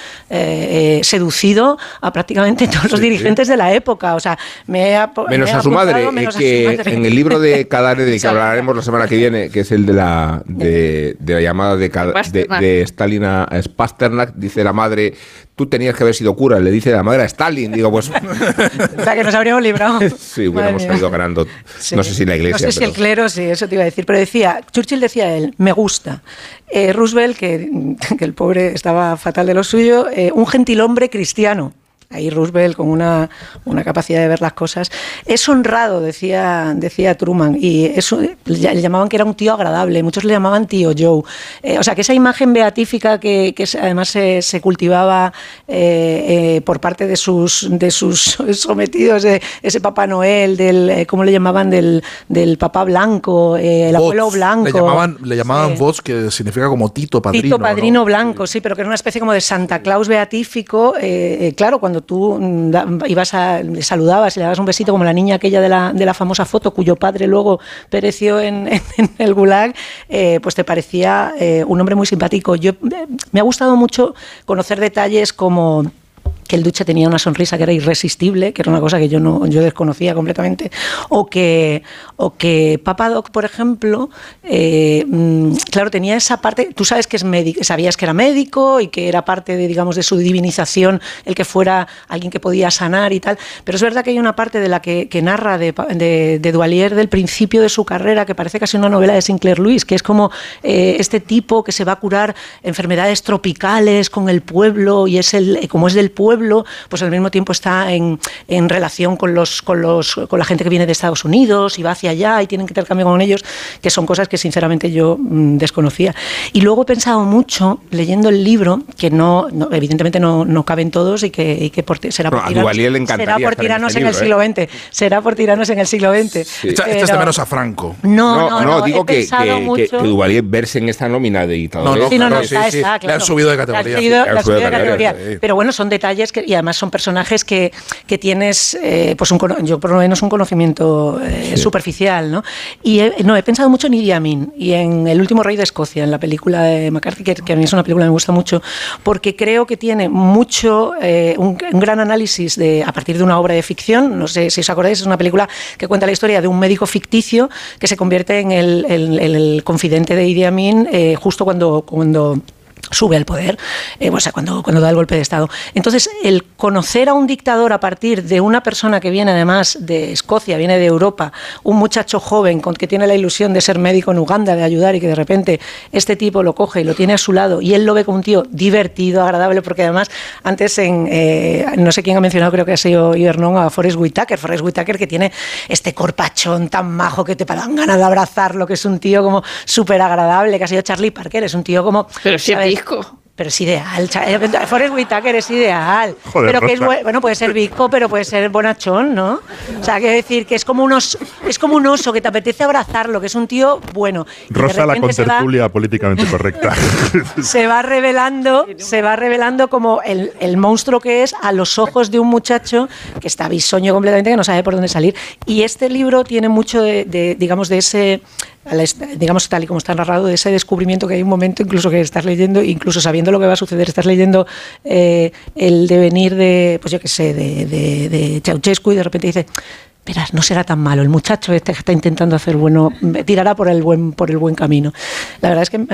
seducido a prácticamente *laughs* todos los dirigentes de la época. O sea, me menos a su madre, que en el libro de *laughs* Cadare, de que hablaremos la semana que viene, que es el de la, de, la llamada de, de, Stalin a Pasternak, dice la madre, tú tenías que haber sido cura, le dice la madre a Stalin. Digo, pues. *laughs* o sea, que nos habríamos librado. sí, hubiéramos salido ganando. No sé si la iglesia. No sé si el clero, sí, eso te iba a decir. Pero decía, Churchill decía él, me gusta. Eh, Roosevelt, que, que, el pobre estaba fatal de lo suyo, eh, un gentilhombre cristiano ahí Roosevelt con una, una, capacidad de ver las cosas. Es honrado, decía, decía Truman, y eso, le llamaban que era un tío agradable, muchos le llamaban tío Joe. Eh, o sea, que esa imagen beatífica que, que además se, se cultivaba eh, eh, por parte de sus, de sus *laughs* sometidos, ese Papá Noel, del, ¿cómo le llamaban? Del, del papá blanco, el abuelo blanco. Le llamaban, le llamaban voz, que significa como Tito Padrino. Tito Padrino blanco, sí, pero que era una especie como de Santa Claus beatífico. claro, cuando tú mm, ibas a, le saludabas y le dabas un besito como la niña aquella de la, de la famosa foto cuyo padre luego pereció en, *laughs* el gulag, eh, pues te parecía eh, un hombre muy simpático. Yo, me ha gustado mucho conocer detalles como que el duche tenía una sonrisa que era irresistible, que era una cosa que yo no yo desconocía completamente, o que, o que Papadoc, por ejemplo, eh, mm, claro, tenía esa parte, tú sabes que es médico, sabías que era médico y que era parte de, digamos, de su divinización el que fuera alguien que podía sanar y tal, pero es verdad que hay una parte de la que, narra de, de, Duvalier del principio de su carrera que parece casi una novela de Sinclair Lewis, que es como eh, este tipo que se va a curar enfermedades tropicales con el pueblo y es el, como es del pueblo, pues al mismo tiempo está en, relación con, los, con, los, con la gente que viene de Estados Unidos y va hacia allá y tienen que intercambio con ellos, que son cosas que sinceramente yo mm, desconocía. Y luego he pensado mucho, leyendo el libro, que no, evidentemente no, no, caben todos y que, será por tiranos, será por tiranos en el siglo XX. ¿eh? Será por tiranos en el siglo XX. Sí. de menos a Franco. No, no, no, digo que, que, que, Duvalier verse en esta nómina de dictadores. No, no, sí, no, no, está, está, Le han subido de categoría. Le han subido, de categoría. Pero bueno, son detalles y además son personajes que, que tienes, eh, pues un, yo por lo menos un conocimiento eh, superficial, ¿no? Y he, no, he pensado mucho en Idi Amin y en El último rey de Escocia, en la película de McCarthy, que, a mí es una película que me gusta mucho, porque creo que tiene mucho, eh, un, gran análisis de, a partir de una obra de ficción, no sé si os acordáis, es una película que cuenta la historia de un médico ficticio que se convierte en el, el confidente de Idi Amin justo cuando, cuando sube al poder, eh, o sea, cuando, cuando da el golpe de Estado. Entonces, el conocer a un dictador a partir de una persona que viene además de Escocia, viene de Europa, un muchacho joven con que tiene la ilusión de ser médico en Uganda, de ayudar y que de repente este tipo lo coge y lo tiene a su lado y él lo ve como un tío divertido, agradable, porque además antes en, eh, no sé quién ha mencionado, creo que ha sido Hernón, a Forrest Whitaker, Forrest Whitaker que tiene este corpachón tan majo que te dan ganas de abrazarlo, que es un tío como súper agradable, que ha sido Charlie Parker, es un tío como... si pero es ideal. Eh, Forrest Whitaker es ideal. *laughs* pero que es bueno, puede ser visco, pero puede ser bonachón, ¿no? O sea, quiero decir que es como, unos, es como un oso que te apetece abrazarlo, que es un tío bueno. Rosa la contertulia políticamente correcta. *laughs* se va revelando, se va revelando como el, el, monstruo que es a los ojos de un muchacho que está bisoño completamente, que no sabe por dónde salir. Y este libro tiene mucho de digamos, de ese digamos tal y como está narrado, de ese descubrimiento que hay un momento incluso que estás leyendo, incluso sabiendo lo que va a suceder, estás leyendo eh, el devenir de, pues yo qué sé, de, de, de Ceausescu y de repente dice, verás, no será tan malo. El muchacho este que está intentando hacer bueno, tirará por el buen, por el buen camino. La verdad es que me,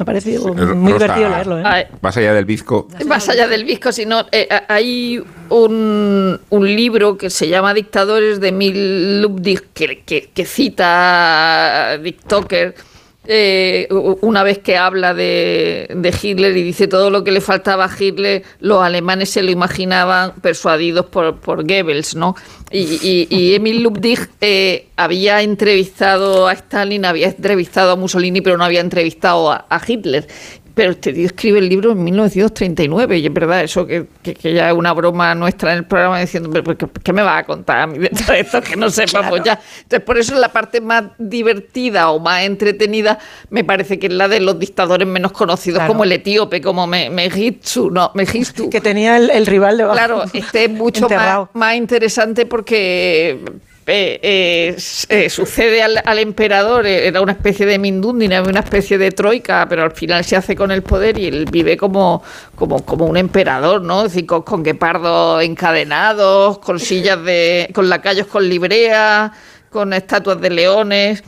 ha parecido muy divertido leerlo. ¿eh? Más allá del bizco. Más allá del bizco, sino eh, hay un, un, libro que se llama Dictadores de Mil Lubdig que, que, que cita a Dick Tucker eh, una vez que habla de, Hitler y dice todo lo que le faltaba a Hitler, los alemanes se lo imaginaban persuadidos por, por Goebbels, ¿no? Y, y, Emil Lubdig eh, había entrevistado a Stalin, había entrevistado a Mussolini, pero no había entrevistado a Hitler pero este tío escribe el libro en 1939 y es verdad eso que, ya es una broma nuestra en el programa diciendo, ¿qué, me va a contar a mí de todo esto que no *laughs* sepamos ya? Entonces, por eso la parte más divertida o más entretenida me parece que es la de los dictadores menos conocidos, como el etíope, como Mehitsu, no, Megistu. Que tenía el, rival de Claro, este es mucho *laughs* más, más interesante porque eh, eh, sucede al, emperador, eh, era una especie de Mindundina, una especie de troika, pero al final se hace con el poder y él vive como, como, como un emperador, ¿no? Decir, con, guepardos encadenados, con sillas de. con lacayos con librea, con estatuas de leones.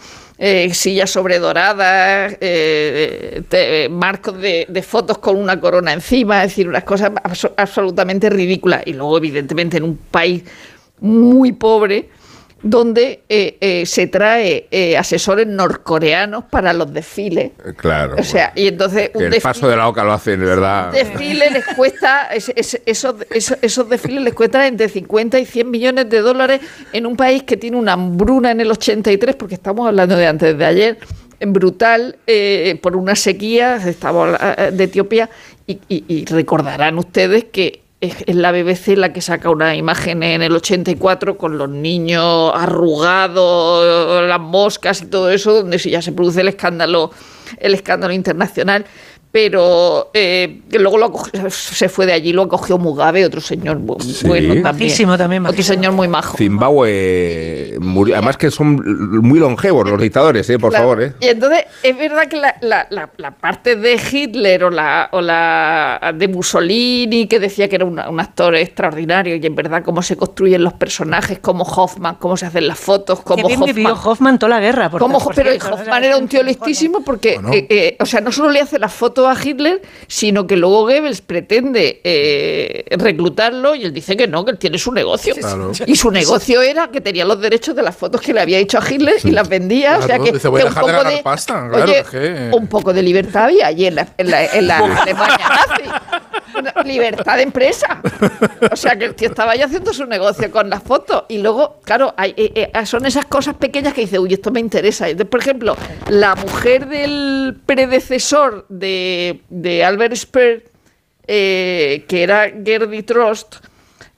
sillas sobredoradas, eh, marcos de, de, fotos con una corona encima, es decir, unas cosas absolutamente ridículas. Y luego, evidentemente, en un país muy pobre, donde eh, eh, se trae eh, asesores norcoreanos para los desfiles. Claro. O sea, y entonces el paso de la oca lo hacen, verdad. Desfile les cuesta esos, esos, desfiles les cuestan entre 50 y 100 millones de dólares en un país que tiene una hambruna en el 83, porque estamos hablando de antes de ayer, brutal por una sequía, estamos de Etiopía y recordarán ustedes que es, la BBC la que saca una imagen en el 84 con los niños arrugados, las moscas y todo eso, donde ya se produce el escándalo, el escándalo internacional. Pero eh, luego lo se fue de allí, lo acogió Mugabe, otro señor bueno también. también otro señor muy majo. Zimbabue, murió, además que son muy longevos los dictadores, eh, por favor. Eh. Y entonces es verdad que la, la, la, parte de Hitler o la, o la de Mussolini, que decía que era un actor extraordinario, y en verdad cómo se construyen los personajes, como Hoffman, cómo se hacen las fotos, cómo Hoffman... vivió Hoffman toda la guerra. Por, pero Hoffman era un tío listísimo porque, eh, o sea, no solo le hace las fotos a Hitler, sino que luego Goebbels pretende eh, reclutarlo y él dice que no, que él tiene su negocio. Y su negocio era que tenía los derechos de las fotos que le había hecho a Hitler y las vendía. o sea que, un, poco de, pasta, un poco de libertad había allí en la, en la, Alemania nazi. libertad de empresa. O sea que el tío estaba ya haciendo su negocio con las fotos. Y luego, claro, hay, eh, eh, son esas cosas pequeñas que dice, uy, esto me interesa. por ejemplo, la mujer del predecesor de de, Albert Speer, eh, que era Gerdy Trost,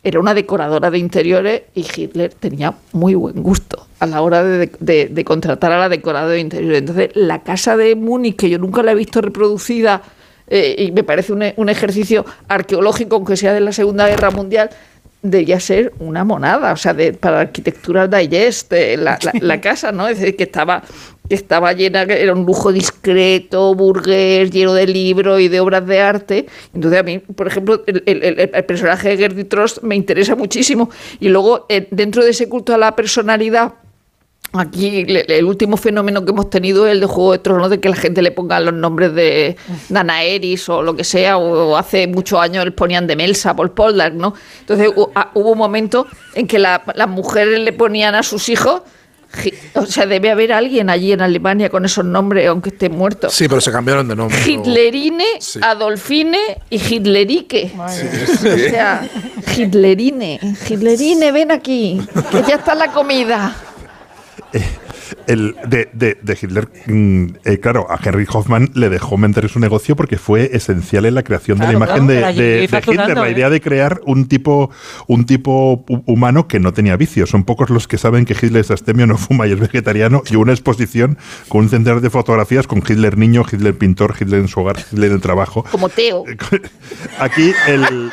era una decoradora de interiores y Hitler tenía muy buen gusto a la hora de, contratar a la decoradora de interiores. Entonces, la casa de Múnich, que yo nunca la he visto reproducida, eh, y me parece un, ejercicio arqueológico, aunque sea de la Segunda Guerra Mundial, debía ser una monada, o sea, de, para Arquitectura Digest, la, la, *laughs* casa, ¿no? Es decir, que estaba estaba llena, era un lujo discreto, burgués, lleno de libros y de obras de arte. Entonces a mí, por ejemplo, el, personaje de Gertie Trost me interesa muchísimo. Y luego, eh, dentro de ese culto a la personalidad, Aquí el último fenómeno que hemos tenido es el de Juego de Tronos, de que la gente le ponga los nombres de Danaeris o lo que sea, o hace muchos años le ponían de Melsa por Poldark, ¿no? Entonces hubo un momento en que las mujeres le ponían a sus hijos o sea, debe haber alguien allí en Alemania con esos nombres, aunque esté muerto. Sí, pero se cambiaron de nombre. Hitlerine, Adolfine y Hitlerike. o sea, Hitlerine. Hitlerine, ven aquí, que ya está la comida. Eh, el de, de, Hitler, mm, eh, claro, a Henry Hoffman le dejó mentir su negocio porque fue esencial en la creación de la imagen de, Hitler, la idea de crear un tipo, un tipo humano que no tenía vicios. Son pocos los que saben que Hitler es astemio, no fuma y es vegetariano, y una exposición con un centenar de fotografías con Hitler niño, Hitler pintor, Hitler en su hogar, Hitler en el trabajo. Como Teo. *laughs* Aquí el...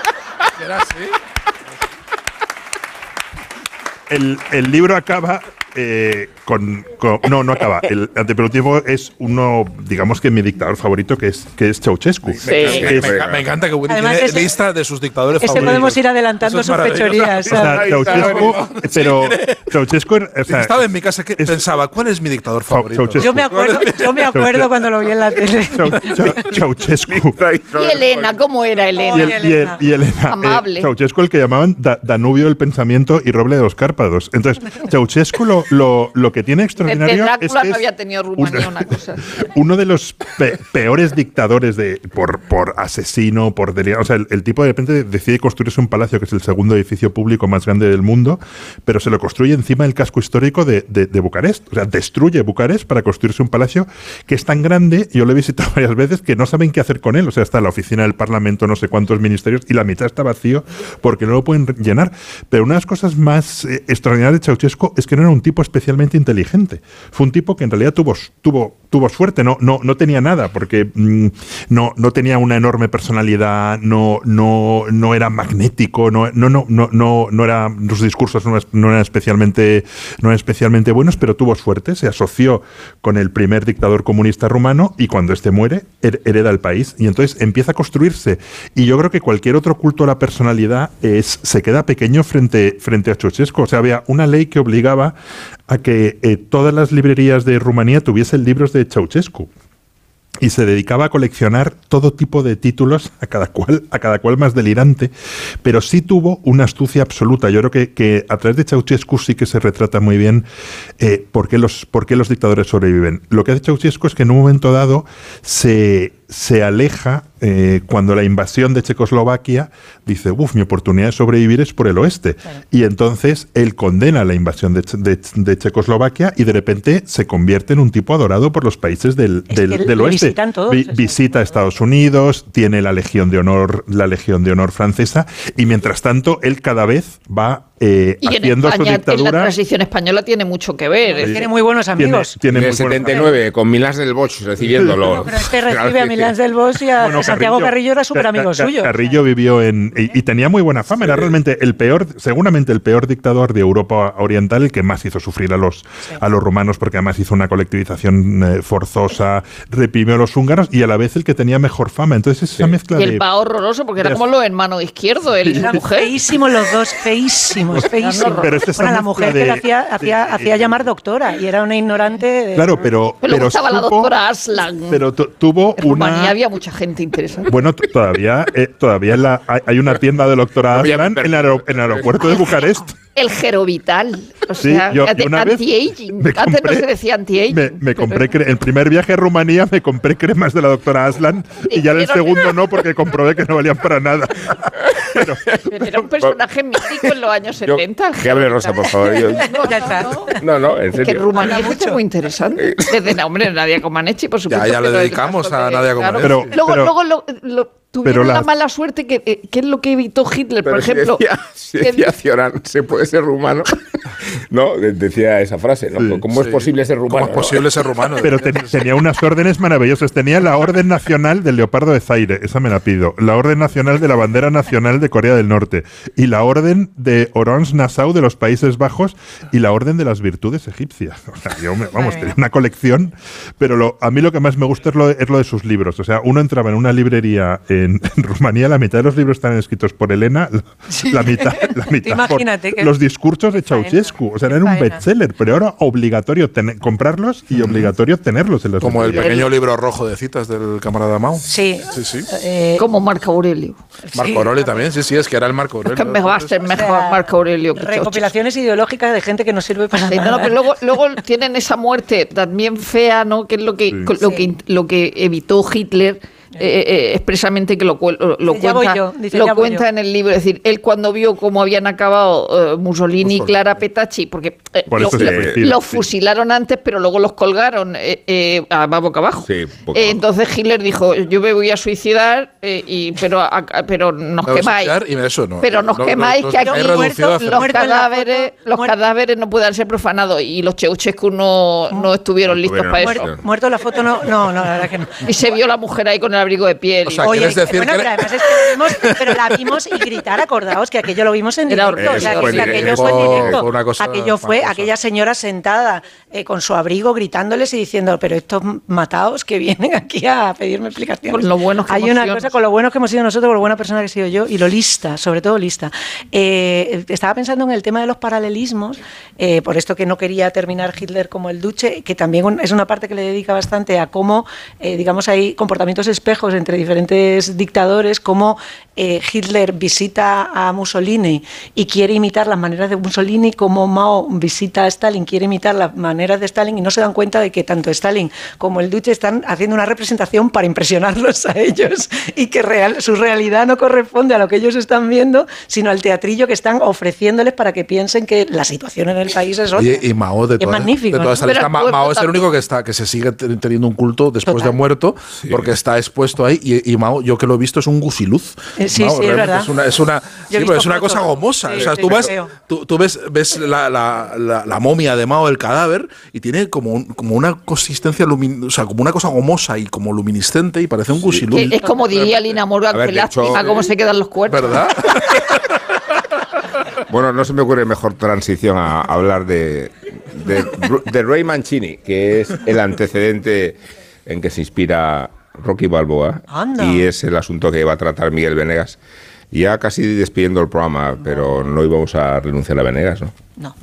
El, el libro acaba eh, con, No, no acaba. El antepenúltimo es uno, digamos que mi dictador favorito, que es, que es Ceausescu. me, encanta que Willy tiene lista de sus dictadores este podemos ir adelantando sus fechorías. *laughs* Ceausescu, pero Ceausescu... Estaba en mi casa que pensaba, ¿cuál es mi dictador favorito? Yo me acuerdo, yo me acuerdo cuando lo vi en la tele. Ceausescu. *laughs* Y Elena, ¿cómo era Elena? Y, Elena. Eh, Amable. Ceausescu, el que llamaban Danubio del Pensamiento y Roble de los Cárpados. Entonces, Ceausescu lo lo, lo, que tiene extraordinario es que no había tenido Rumanía una cosa. *laughs* Uno de los peores dictadores de por, por asesino, por o sea, el, tipo de repente decide construirse un palacio que es el segundo edificio público más grande del mundo, pero se lo construye encima del casco histórico de, de, Bucarest. O sea, destruye Bucarest para construirse un palacio que es tan grande, yo lo he visitado *laughs* varias veces, que no saben qué hacer con él. O sea, está la oficina del Parlamento, no sé cuántos ministerios, y la mitad está vacío porque no lo pueden llenar. Pero una de las cosas más eh, extraordinarias de Ceausescu es que no era un tipo especialmente inteligente. Fue un tipo que en realidad tuvo, tuvo, tuvo suerte, no, no, no tenía nada, porque mm, no, no tenía una enorme personalidad, no, no, no era magnético, no, no, no, no, no, era, sus discursos no, eran especialmente, no eran especialmente buenos, pero tuvo suerte, se asoció con el primer dictador comunista rumano y cuando este muere, hereda el país. Y entonces empieza a construirse. Y yo creo que cualquier otro culto a la personalidad es, se queda pequeño frente, frente a Ceausescu. O sea, había una ley que obligaba a que eh, todas las librerías de Rumanía tuviesen libros de Ceausescu y se dedicaba a coleccionar todo tipo de títulos, a cada cual, a cada cual más delirante, pero sí tuvo una astucia absoluta. Yo creo que, que a través de Ceausescu sí que se retrata muy bien eh, por, qué los, por qué los dictadores sobreviven. Lo que hace Ceausescu es que en un momento dado se, se aleja eh, cuando la invasión de Checoslovaquia dice, uff, mi oportunidad de sobrevivir es por el oeste. Y entonces él condena la invasión de, Checoslovaquia y de repente se convierte en un tipo adorado por los países del, del, oeste. visita a Estados Unidos, tiene la Legión de Honor, la Legión de Honor francesa, y mientras tanto él cada vez va eh, Y en haciendo su España, en la dictadura. transición española tiene mucho que ver. Tiene muy buenos amigos. Tiene en el muy buenos 79, con Milás del Bosch recibiéndolo. *laughs* Pero este recibe a Milán del Bosch y a Bueno, Santiago Carrillo era súper amigo suyo. Carrillo vivió en. Y, y tenía muy buena fama. Era realmente el peor, seguramente el peor dictador de Europa Oriental, el que más hizo sufrir a los, a los rumanos, porque además hizo una colectivización eh, forzosa, reprimió a los húngaros y a la vez el que tenía mejor fama. Entonces, esa mezcla Y el de. va horroroso porque era de- como izquierdos, él y su Eran mujer. feísimos los dos, feísimos, feísimos. Pero es esa bueno, la mujer de- que la hacía, hacía, hacía llamar doctora y era una ignorante. de- Claro, pero. Pero estaba la doctora Aslan. Pero tu- tuvo en Rumanía una. había mucha gente interesante. Bueno, todavía, eh, todavía en la- hay, hay una tienda de doctora Aslan en el, aero- en el aeropuerto de Bucarest. El Gerovital. O Sí, sea, yo- de yo una anti-aging. Antes no se decía anti-aging. Me, me compré el primer viaje a Rumanía me compré cremas de la doctora Aslan y ya en el Pero- segundo no porque comprobé que no valían para nada. *laughs* *laughs* Pero era un personaje mítico en los años Yo- 70. que hable Rosa, por favor. Yo- *laughs* Ya está. no, no, en Es que serio. Rumanía es muy interesante. Desde la hombre Nadia Comaneci, por supuesto. ya le pero- dedicamos a Nadia Comaneci. Pero- luego, pero- luego lo, lo- tuvieron la las- mala suerte que, eh, que es lo que evitó Hitler, Pero por si ejemplo. decía, *laughs* si que- decía Cioran, ¿se puede ser rumano? *laughs* no, de- decía esa frase, ¿no? ¿Cómo es sí. posible ser rumano? ¿Cómo es no? posible ser rumano? *laughs* Pero ten- tenía unas órdenes maravillosas. Tenía la Orden Nacional del Leopardo de Zaire, esa me la pido. La Orden Nacional de la Bandera Nacional de Corea del Norte. Y la Orden de Orange Nassau de los Países Bajos. Y la Orden de las Virtudes Egipcias. O sea, yo, me- vamos, tenía una colección. Pero lo, a mí lo que más me gusta es lo, es lo de sus libros. O sea, uno entraba en una librería en, *laughs* en Rumanía, la mitad de los libros están escritos por Elena, la, la mitad, la *laughs* mitad Imagínate los discursos de Ceausescu. O sea, eran un bestseller, pero ahora obligatorio tener- comprarlos y obligatorio tenerlos en los Como el pequeño libro rojo de citas del camarada Mao. Sí. Sí, sí. Eh, Como Marco Aurelio. Marco Aurelio también, sí, sí, es que era el Marco Es Aurelio. que me va a ser mejor Marco Aurelio que recopilaciones ideológicas de gente que no sirve para nada. no, pero luego, luego tienen esa muerte también fea, ¿no? Que es lo que, lo que, lo que evitó Hitler. Eh, eh, expresamente que lo, cuenta, yo, dice, lo cuenta en el libro. Es decir, él cuando vio cómo habían acabado eh, Mussolini y Clara Petacci, porque eh, los sí. fusilaron antes, pero luego los colgaron eh, eh, a, boca abajo. Sí, boca Eh, abajo. entonces Hitler dijo, yo me voy a suicidar, eh, y, pero, a- a- pero nos Me quemáis. suicidar y eso no. Pero nos No, no, quemáis no, que aquí los cadáveres, foto, los muerto. cadáveres no puedan ser profanados y los Ceausescu no, no estuvieron No listos para eso. Muerto la foto, no, no, no, la verdad que no. Y se vio la mujer ahí con el abrigo de piel. O sea, Oye, ¿quieres decir bueno, que- pero además es que la vimos, pero la vimos y gritar, acordaos que aquello lo vimos en Era directo. o sea, que Fue aquello fue en directo. Fue una cosa aquello fue espantosa. aquella señora sentada eh, con su abrigo gritándoles y diciendo, pero estos mataos que vienen aquí a pedirme explicaciones. Con lo buenos que Hay hemos una cosa con lo buenos que hemos sido nosotros, con lo buena persona que he sido yo y lo lista, sobre todo lista. Eh, estaba pensando en el tema de los paralelismos, eh, por esto que no quería terminar Hitler como el Duce, que también un- es una parte que le dedica bastante a cómo, eh, digamos, hay comportamientos espejos entre diferentes dictadores, cómo eh, Hitler visita a Mussolini y quiere imitar las maneras de Mussolini, como Mao visita a Stalin, quiere imitar las maneras de Stalin y no se dan cuenta de que tanto Stalin como el Duce están haciendo una representación para impresionarlos a ellos y que real, su realidad no corresponde a lo que ellos están viendo, sino al teatrillo que están ofreciéndoles para que piensen que la situación en el país es otra. Oye, y Mao de Es toda, magnífico, de toda ¿no? Mao es el también. único que está que se sigue te- teniendo un culto después Total. de muerto, porque está expuesto ahí y, y Mao, yo que lo he visto es un gusiluz. Eh, sí, Mao, sí, es realmente verdad. Es una, es una, sí, pero es una cosa gomosa. Sí, o sea, sí, tú, feo. tú, tú ves, ves la, la- la- la momia de Mao, el cadáver, y tiene como, un- como una consistencia luminosa, o sea, como una cosa gomosa y como luminiscente y parece un gusiluz. es como diría Lina Morgan, ver, que lástima cómo se quedan los cuerpos. ¿Verdad? *laughs* Bueno, no se me ocurre mejor transición a hablar de, de, de Ray Mancini, que es el antecedente en que se inspira Rocky Balboa. Anda. Y es el asunto que va a tratar Miguel Venegas. Ya casi despidiendo el programa, pero no íbamos a renunciar a Venegas, ¿no? No.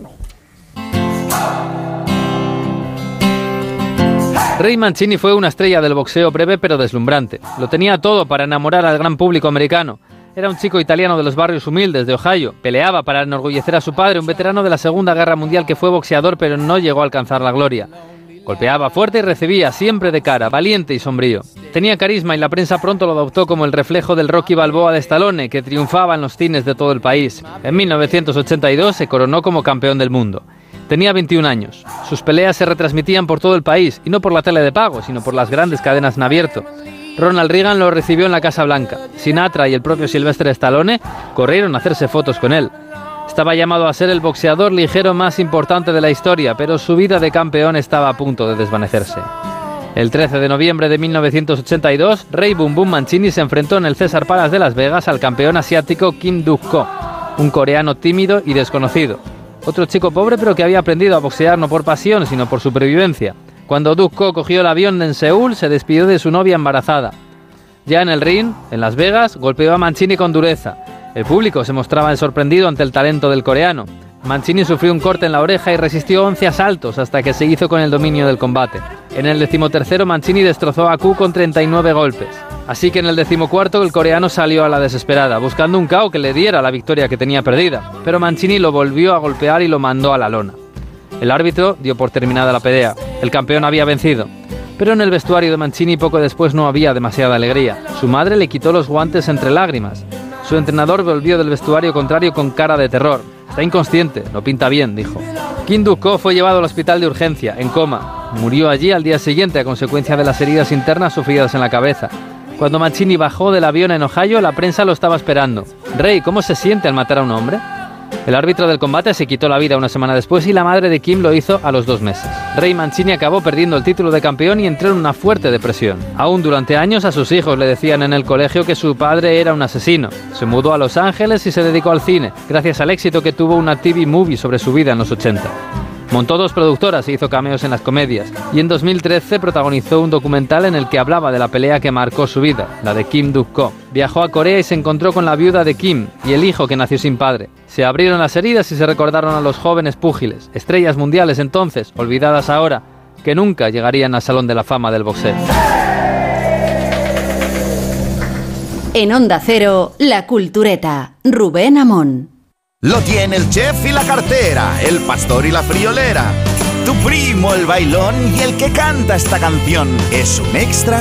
Ray Mancini fue una estrella del boxeo breve pero deslumbrante. Lo tenía todo para enamorar al gran público americano. Era un chico italiano de los barrios humildes de Ohio. Peleaba para enorgullecer a su padre, un veterano de la Segunda Guerra Mundial que fue boxeador pero no llegó a alcanzar la gloria. Golpeaba fuerte y recibía siempre de cara, valiente y sombrío. Tenía carisma y la prensa pronto lo adoptó como el reflejo del Rocky Balboa de Stallone, que triunfaba en los cines de todo el país. En 1982 se coronó como campeón del mundo. Tenía 21 años. Sus peleas se retransmitían por todo el país, y no por la tele de pago, sino por las grandes cadenas en abierto. Ronald Reagan lo recibió en la Casa Blanca. Sinatra y el propio Sylvester Stallone corrieron a hacerse fotos con él. Estaba llamado a ser el boxeador ligero más importante de la historia, pero su vida de campeón estaba a punto de desvanecerse. El 13 de noviembre de 1982, Rey Boom Boom Mancini se enfrentó en el César Palace de Las Vegas al campeón asiático Kim Duk-ko, un coreano tímido y desconocido. Otro chico pobre pero que había aprendido a boxear no por pasión, sino por supervivencia. Cuando Duk-ko cogió el avión en Seúl, se despidió de su novia embarazada. Ya en el ring, en Las Vegas, golpeó a Mancini con dureza. El público se mostraba sorprendido ante el talento del coreano. Mancini sufrió un corte en la oreja y resistió 11 asaltos hasta que se hizo con el dominio del combate. En el decimotercero Mancini destrozó a Ku con 39 golpes. Así que en el decimocuarto el coreano salió a la desesperada, buscando un KO que le diera la victoria que tenía perdida, pero Mancini lo volvió a golpear y lo mandó a la lona. El árbitro dio por terminada la pelea. El campeón había vencido. Pero en el vestuario de Mancini poco después no había demasiada alegría. Su madre le quitó los guantes entre lágrimas. Su entrenador volvió del vestuario contrario con cara de terror. Está inconsciente, no pinta bien, dijo. Kim Duk-ko fue llevado al hospital de urgencia, en coma. Murió allí al día siguiente a consecuencia de las heridas internas sufridas en la cabeza. Cuando Mancini bajó del avión en Ohio, la prensa lo estaba esperando. Rey, ¿cómo se siente al matar a un hombre? El árbitro del combate se quitó la vida una semana después y la madre de Kim lo hizo a los dos meses. Rey Mancini acabó perdiendo el título de campeón y entró en una fuerte depresión. Aún durante años a sus hijos le decían en el colegio que su padre era un asesino. Se mudó a Los Ángeles y se dedicó al cine, gracias al éxito que tuvo una TV movie sobre su vida en los 80. Montó dos productoras e hizo cameos en las comedias, y en 2013 protagonizó un documental en el que hablaba de la pelea que marcó su vida, la de Kim Duk-ko. Viajó a Corea y se encontró con la viuda de Kim y el hijo que nació sin padre. Se abrieron las heridas y se recordaron a los jóvenes púgiles, estrellas mundiales entonces, olvidadas ahora, que nunca llegarían al Salón de la Fama del boxeo. En Onda Cero, La Cultureta, Rubén Amón. Lo tiene el chef y la cartera, el pastor y la friolera. Tu primo el bailón y el que canta esta canción es un extra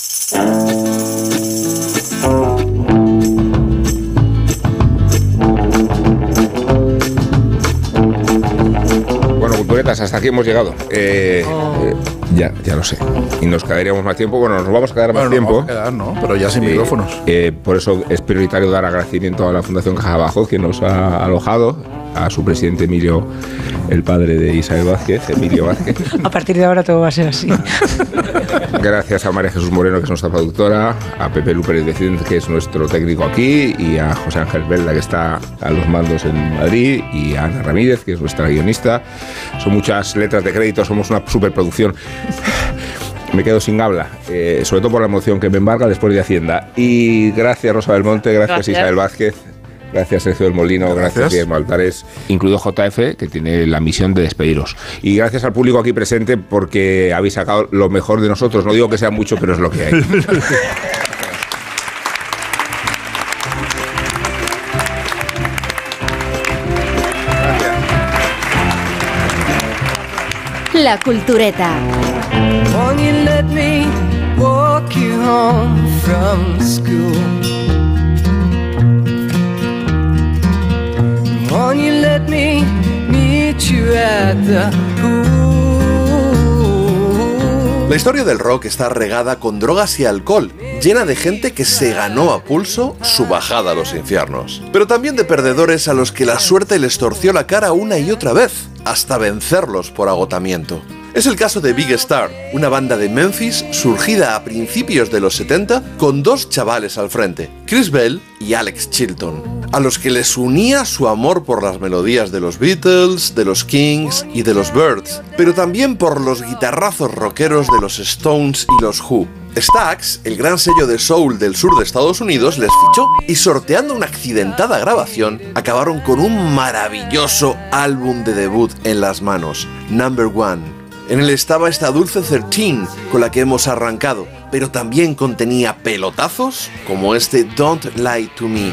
Hasta aquí hemos llegado. Eh, eh, ya, ya lo sé. Y nos quedaríamos más tiempo. Bueno, nos vamos a quedar más Bueno, nos tiempo. vamos a quedar, ¿no? Pero ya sin micrófonos. Eh, por eso es prioritario dar agradecimiento a la Fundación Caja Abajo, que nos ha alojado, a su presidente Emilio, el padre de Isabel Vázquez, Emilio Vázquez. A partir de ahora todo va a ser así. Gracias a María Jesús Moreno, que es nuestra productora, a Pepe Luper de Cien, que es nuestro técnico aquí, y a José Ángel Velda, que está a los mandos en Madrid, y a Ana Ramírez, que es nuestra guionista. Son muchas letras de crédito, somos una superproducción. Me quedo sin habla, eh, sobre todo por la emoción que me embarga después de Hacienda. Y gracias Rosa Belmonte, gracias, Gracias. Isabel Vázquez, gracias Sergio del Molino, gracias, Gracias. Guillermo Altares, incluido JF, que tiene la misión de despediros. Y gracias al público aquí presente porque habéis sacado lo mejor de nosotros. No digo que sea mucho, pero es lo que hay. *laughs* La Cultureta. Won't you let me walk you home from school? La historia del rock está regada con drogas y alcohol, llena de gente que se ganó a pulso su bajada a los infiernos, pero también de perdedores a los que la suerte les torció la cara una y otra vez, hasta vencerlos por agotamiento. Es el caso de Big Star, una banda de Memphis surgida a principios de los 70 con dos chavales al frente, Chris Bell y Alex Chilton, a los que les unía su amor por las melodías de los Beatles, de los Kings y de los Birds, pero también por los guitarrazos rockeros de los Stones y los Who. Stax, el gran sello de soul del sur de Estados Unidos, les fichó y sorteando una accidentada grabación, acabaron con un maravilloso álbum de debut en las manos, Number One. En él estaba esta dulce 13 con la que hemos arrancado, pero también contenía pelotazos como este Don't Lie to Me.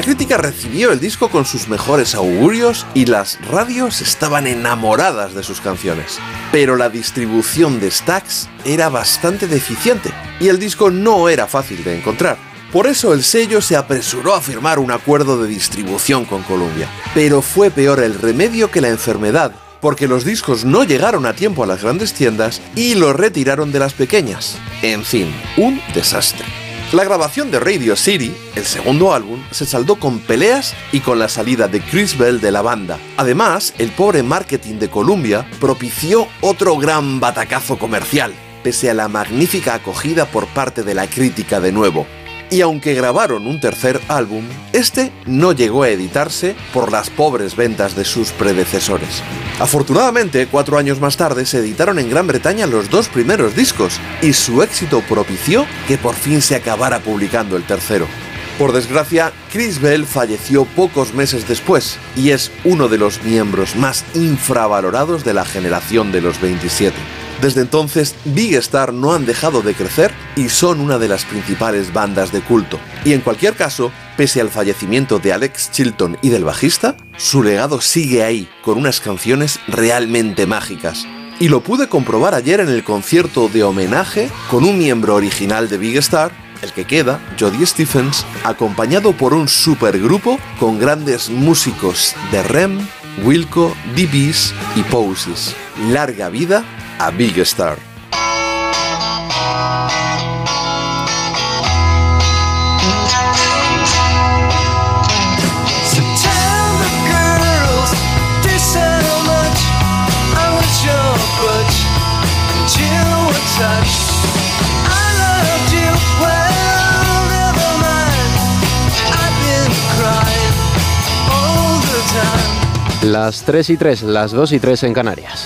La crítica recibió el disco con sus mejores augurios y las radios estaban enamoradas de sus canciones. Pero la distribución de Stax era bastante deficiente y el disco no era fácil de encontrar. Por eso el sello se apresuró a firmar un acuerdo de distribución con Columbia. Pero fue peor el remedio que la enfermedad, porque los discos no llegaron a tiempo a las grandes tiendas y los retiraron de las pequeñas. En fin, un desastre. La grabación de Radio City, el segundo álbum, se saldó con peleas y con la salida de Chris Bell de la banda. Además, el pobre marketing de Columbia propició otro gran batacazo comercial, pese a la magnífica acogida por parte de la crítica de nuevo. Y aunque grabaron un tercer álbum, este no llegó a editarse por las pobres ventas de sus predecesores. Afortunadamente, cuatro años más tarde se editaron en Gran Bretaña los dos primeros discos, y su éxito propició que por fin se acabara publicando el tercero. Por desgracia, Chris Bell falleció pocos meses después y es uno de los miembros más infravalorados de la generación de los 27. Desde entonces, Big Star no han dejado de crecer y son una de las principales bandas de culto. Y en cualquier caso, pese al fallecimiento de Alex Chilton y del bajista, su legado sigue ahí, con unas canciones realmente mágicas. Y lo pude comprobar ayer en el concierto de homenaje con un miembro original de Big Star, el que queda, Jody Stephens, acompañado por un supergrupo con grandes músicos de REM, Wilco, DBs y Poses. Larga vida a Big Star. Las 3 y 3, las 2 y 3 en Canarias.